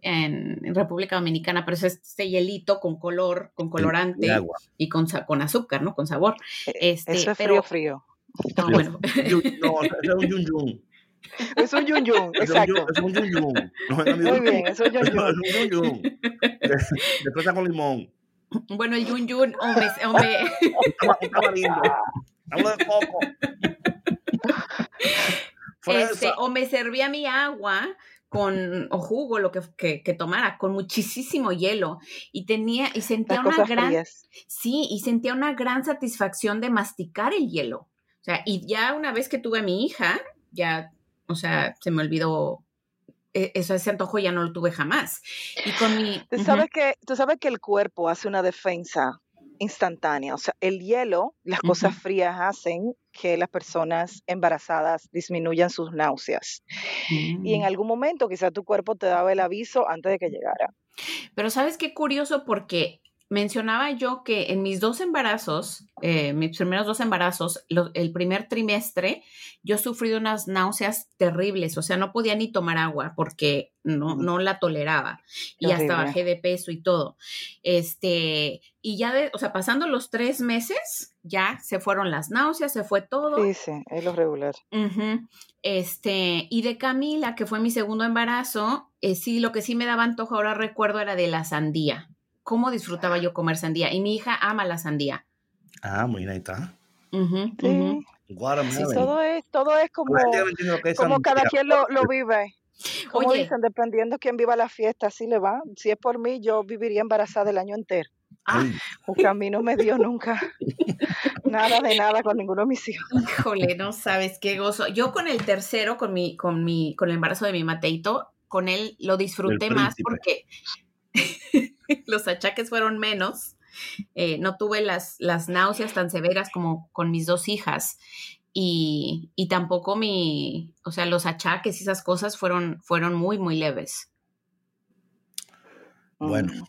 B: en, República Dominicana, pero es este hielito con color, con colorante y con, con azúcar, ¿no? Con sabor.
C: E, este, Eso es frío, frío.
B: No, bueno.
A: no, es un yun yun.
C: Es un yun yun, exacto.
A: Es un yun yun.
C: Muy bien, es un yun yun.
A: Es un yun yun. Después con limón.
B: Bueno, el yun yun, me...
A: Estaba lindo. Hablo de coco.
B: Este, o me servía mi agua con o jugo lo que, que, tomara con muchísimo hielo y tenía y sentía una gran sí y sentía una gran satisfacción de masticar el hielo. O sea y ya una vez que tuve a mi hija ya o sea se me olvidó e, eso ese antojo ya no lo tuve jamás. Y con mi
C: tú sabes que tú sabes que el cuerpo hace una defensa instantánea. O sea, el hielo, las cosas frías hacen que las personas embarazadas disminuyan sus náuseas. Y en mm. algún momento quizá tu cuerpo te daba el aviso antes de que llegara.
B: Pero sabes qué curioso porque mencionaba yo que en mis dos embarazos, eh, mis primeros dos embarazos, el primer trimestre, yo sufrí unas náuseas terribles, o sea, no podía ni tomar agua porque no, no la toleraba y hasta bajé de peso y todo. Este, y ya, de, o sea, pasando los tres meses, ya se fueron las náuseas, se fue todo.
C: Sí, sí, es lo regular.
B: Este, y de Camila, que fue mi segundo embarazo, eh, sí, lo que sí me daba antojo, ahora recuerdo, era de la sandía cómo disfrutaba yo comer sandía. Y mi hija ama la sandía.
A: Ah, muy bien, está.
C: sí. todo es, todo es como, como cada quien lo, lo vive. Como Oye, dicen, dependiendo quién viva la fiesta, así le va. Si es por mí, yo viviría embarazada el año entero. Ah. Porque a mí no me dio nunca <laughs> nada de nada con ninguno de mis hijos.
B: Híjole, no sabes qué gozo. Yo con el tercero, con mi, con mi, con el embarazo de mi Mateito, con él lo disfruté más porque <laughs> los achaques fueron menos. Eh, no tuve las, las náuseas tan severas como con mis dos hijas. Y, tampoco mi, o sea, los achaques y esas cosas fueron, fueron muy, muy leves.
A: Bueno, mm.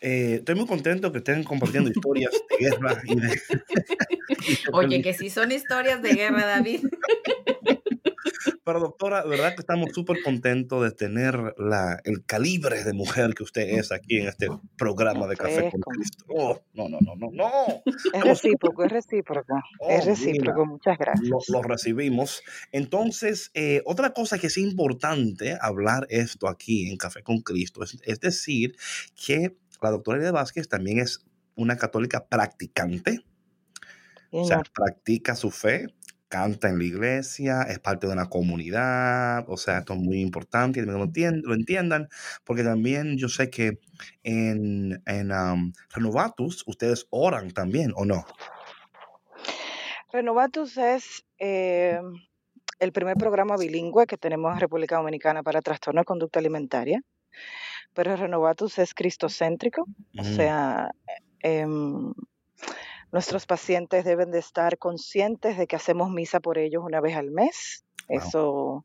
A: eh, estoy muy contento que estén compartiendo historias de guerra y de... <laughs>
B: Oye, que sí son historias de guerra, David. <laughs>
A: Pero doctora, de verdad que estamos súper contentos de tener la, el calibre de mujer que usted es aquí en este programa de Café con Cristo. Oh, no, no, no, no, no.
C: Es recíproco, es recíproco. es oh, recíproco, muchas gracias.
A: Lo, recibimos. Entonces, eh, otra cosa que es importante hablar esto aquí en Café con Cristo, es, es decir, que la doctora Elida Vázquez también es una católica practicante. O sea, practica su fe, canta en la iglesia, es parte de una comunidad, o sea, esto es muy importante, que lo, lo entiendan, porque también yo sé que en, en Renovatus ustedes oran también, ¿o no?
C: Renovatus es eh, el primer programa bilingüe que tenemos en República Dominicana para trastorno de conducta alimentaria, pero Renovatus es cristocéntrico, o sea... Eh, Nuestros pacientes deben de estar conscientes de que hacemos misa por ellos una vez al mes. Eso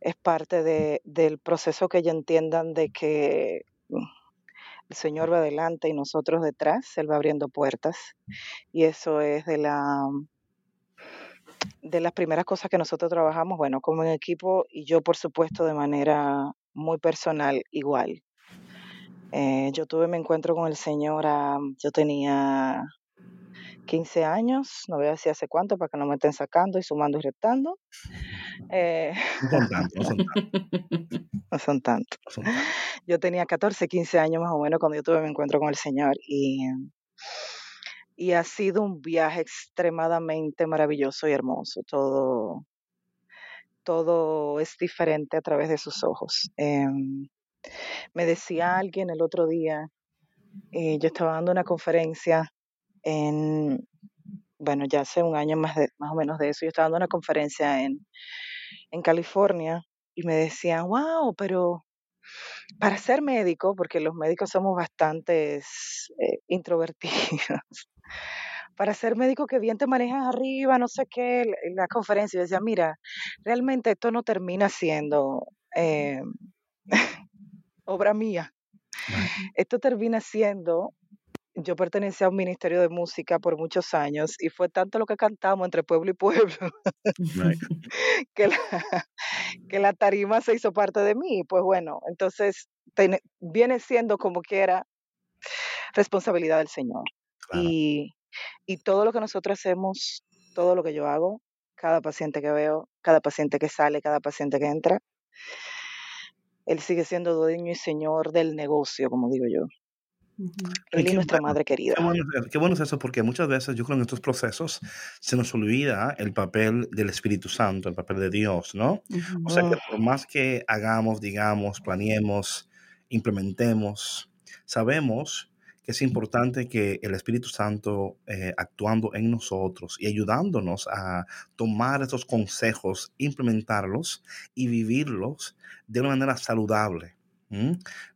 C: es parte de, del proceso que ellos entiendan de que mm, el Señor va adelante y nosotros detrás, Él va abriendo puertas. Y eso es de la de las primeras cosas que nosotros trabajamos, bueno, como en equipo y yo, por supuesto, de manera muy personal, igual. Eh, yo tuve mi encuentro con el Señor, yo tenía 15 años, no voy a decir hace cuánto para que no me estén sacando y sumando y restando.
A: Eh, no son tantos, no son
C: tantos. <laughs> No son tantos. Yo tenía 14, 15 años más o menos cuando yo tuve mi encuentro con el Señor y, y ha sido un viaje extremadamente maravilloso y hermoso. Todo, todo es diferente a través de sus ojos. Em, me decía alguien el otro día, eh, yo estaba dando una conferencia en, bueno, ya hace un año más, de, más o menos de eso, yo estaba dando una conferencia en, en California y me decían, wow, pero para ser médico, porque los médicos somos bastante eh, introvertidos, <laughs> para ser médico que bien te manejas arriba, no sé qué, en la conferencia, yo decía, mira, realmente esto no termina siendo eh, <laughs> obra mía. Esto termina siendo yo pertenecía a un ministerio de música por muchos años y fue tanto lo que cantamos entre pueblo y pueblo <laughs> que, la, que la tarima se hizo parte de mí. Pues bueno, entonces viene siendo como que era responsabilidad del Señor. Y, y todo lo que nosotros hacemos, todo lo que yo hago, cada paciente que veo, cada paciente que sale, cada paciente que entra, Él sigue siendo dueño y señor del negocio, como digo yo. Nuestra madre querida.
A: Qué bueno, es eso, porque muchas veces yo creo que en estos procesos se nos olvida el papel del Espíritu Santo, el papel de Dios, ¿no? O sea que por más que hagamos, digamos, planeemos, implementemos, sabemos que es importante que el Espíritu Santo eh, actuando en nosotros y ayudándonos a tomar esos consejos, implementarlos y vivirlos de una manera saludable.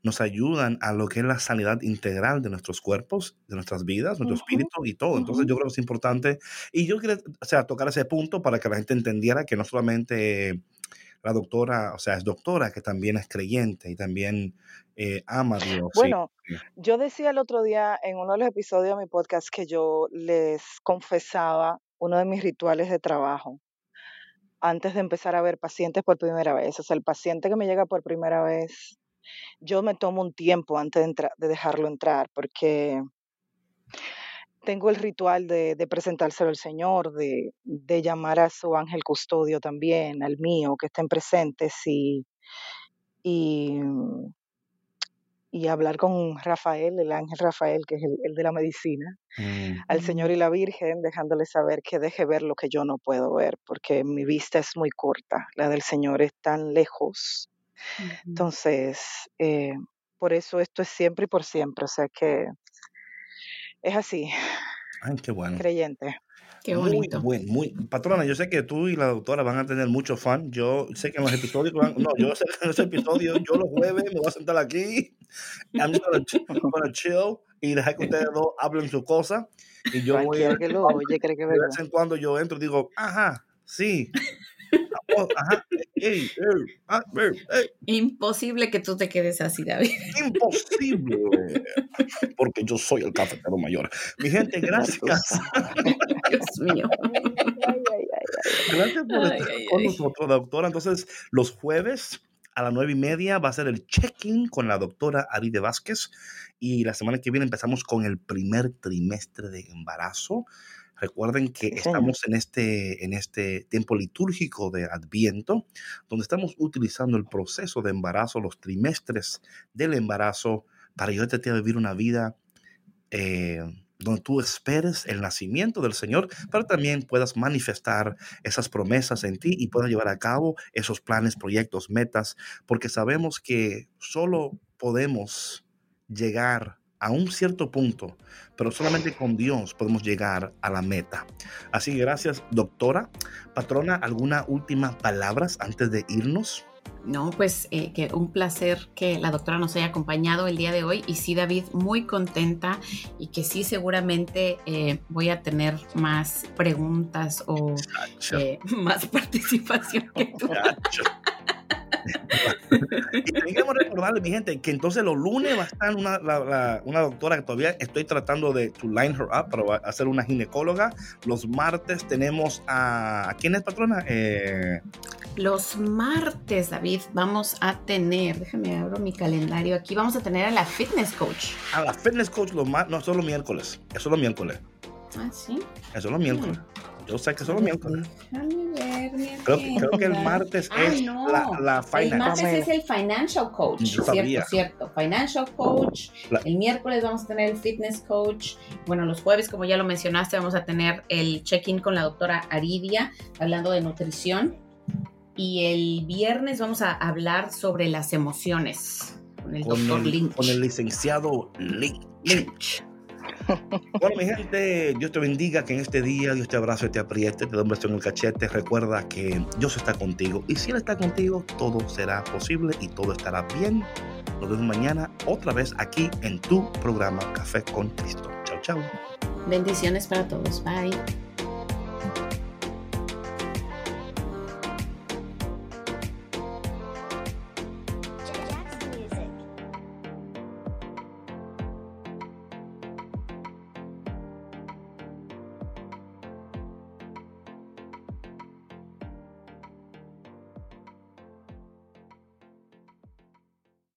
A: Nos ayudan a lo que es la sanidad integral de nuestros cuerpos, de nuestras vidas, nuestro espíritu y todo. Entonces yo creo que es importante. Y yo quería o sea, tocar ese punto para que la gente entendiera que no solamente la doctora, o sea, es doctora, que también es creyente y también eh, ama a Dios.
C: Bueno, yo decía el otro día en uno de los episodios de mi podcast que yo les confesaba uno de mis rituales de trabajo antes de empezar a ver pacientes por primera vez. O sea, el paciente que me llega por primera vez, yo me tomo un tiempo antes de, de dejarlo entrar porque tengo el ritual de, de presentárselo al Señor, de, de, llamar a su ángel custodio también, al mío, que estén presentes y, y, y hablar con Rafael, el ángel Rafael, que es el, de la medicina, al Señor y la Virgen, dejándole saber que deje ver lo que yo no puedo ver, porque mi vista es muy corta, la del Señor es tan lejos. Entonces, eh, por eso esto es siempre y por siempre, o sea que es así.
A: Ay, qué bueno.
C: Creyente.
B: Qué bonito.
A: Muy, muy, patrona, yo sé que tú y la doctora van a tener muchos fans. Yo sé que en los episodios, no, yo sé que en los episodios, yo los jueves me voy a sentar aquí, I'm gonna, gonna chill y dejar que ustedes dos hablen su cosa. Y yo voy a,
C: que lo oye, cree que
A: de vez en cuando yo entro y digo, ajá, sí, <laughs>
B: Ah, Imposible que tú te quedes así, David.
A: Imposible. Porque yo soy el cafetero mayor. Mi gente, <laughs> gracias.
B: Dios mío.
A: Gracias por estar con nosotros, doctora. Entonces, los jueves a las nueve y media va a ser el check-in con la doctora Aride Vázquez. Y la semana que viene empezamos con el primer trimestre de embarazo. Recuerden que estamos en este, en este tiempo litúrgico de Adviento, donde estamos utilizando el proceso de embarazo, los trimestres del embarazo, para ayudarte a vivir una vida eh, donde tú esperes el nacimiento del Señor, pero también puedas manifestar esas promesas en ti y puedas llevar a cabo esos planes, proyectos, metas, porque sabemos que solo podemos llegar a un cierto punto, pero solamente con Dios podemos llegar a la meta. Así que gracias, doctora. Patrona, ¿alguna última palabras antes de irnos?
B: No, pues eh, que un placer que la doctora nos haya acompañado el día de hoy y sí, David, muy contenta y que sí, seguramente eh, voy a tener más preguntas o eh, <laughs> más participación que tú.
A: Y que recordarle, mi gente, que entonces los lunes va a estar una, una doctora que todavía estoy tratando de to line her up para hacer una ginecóloga. Los martes tenemos a. ¿A quién es patrona? Eh,
B: los martes, David, vamos a tener, déjame abro mi calendario aquí, vamos a tener a la fitness coach.
A: A la fitness coach los martes, no, solo miércoles, es los miércoles.
B: Ah, sí.
A: Eso es los miércoles. Yo sé que son los miércoles.
B: Creo,
A: creo, que el martes es la, la
B: El martes es el Financial Coach. cierto, cierto. Financial Coach. El miércoles vamos a tener el Fitness Coach. Bueno, los jueves, como ya lo mencionaste, vamos a tener el check-in con la doctora Aridia, hablando de nutrición. Y el viernes vamos a hablar sobre las emociones con el doctor Lynch.
A: Con el licenciado Lynch. Lynch. Bueno, mi gente, Dios te bendiga, que en este día Dios te abrace, te apriete, te da un beso en el cachete. Recuerda que Dios está contigo y si Él está contigo, todo será posible y todo estará bien. Nos vemos mañana otra vez aquí en tu programa Café con Cristo. Chao, chao.
B: Bendiciones para todos. Bye.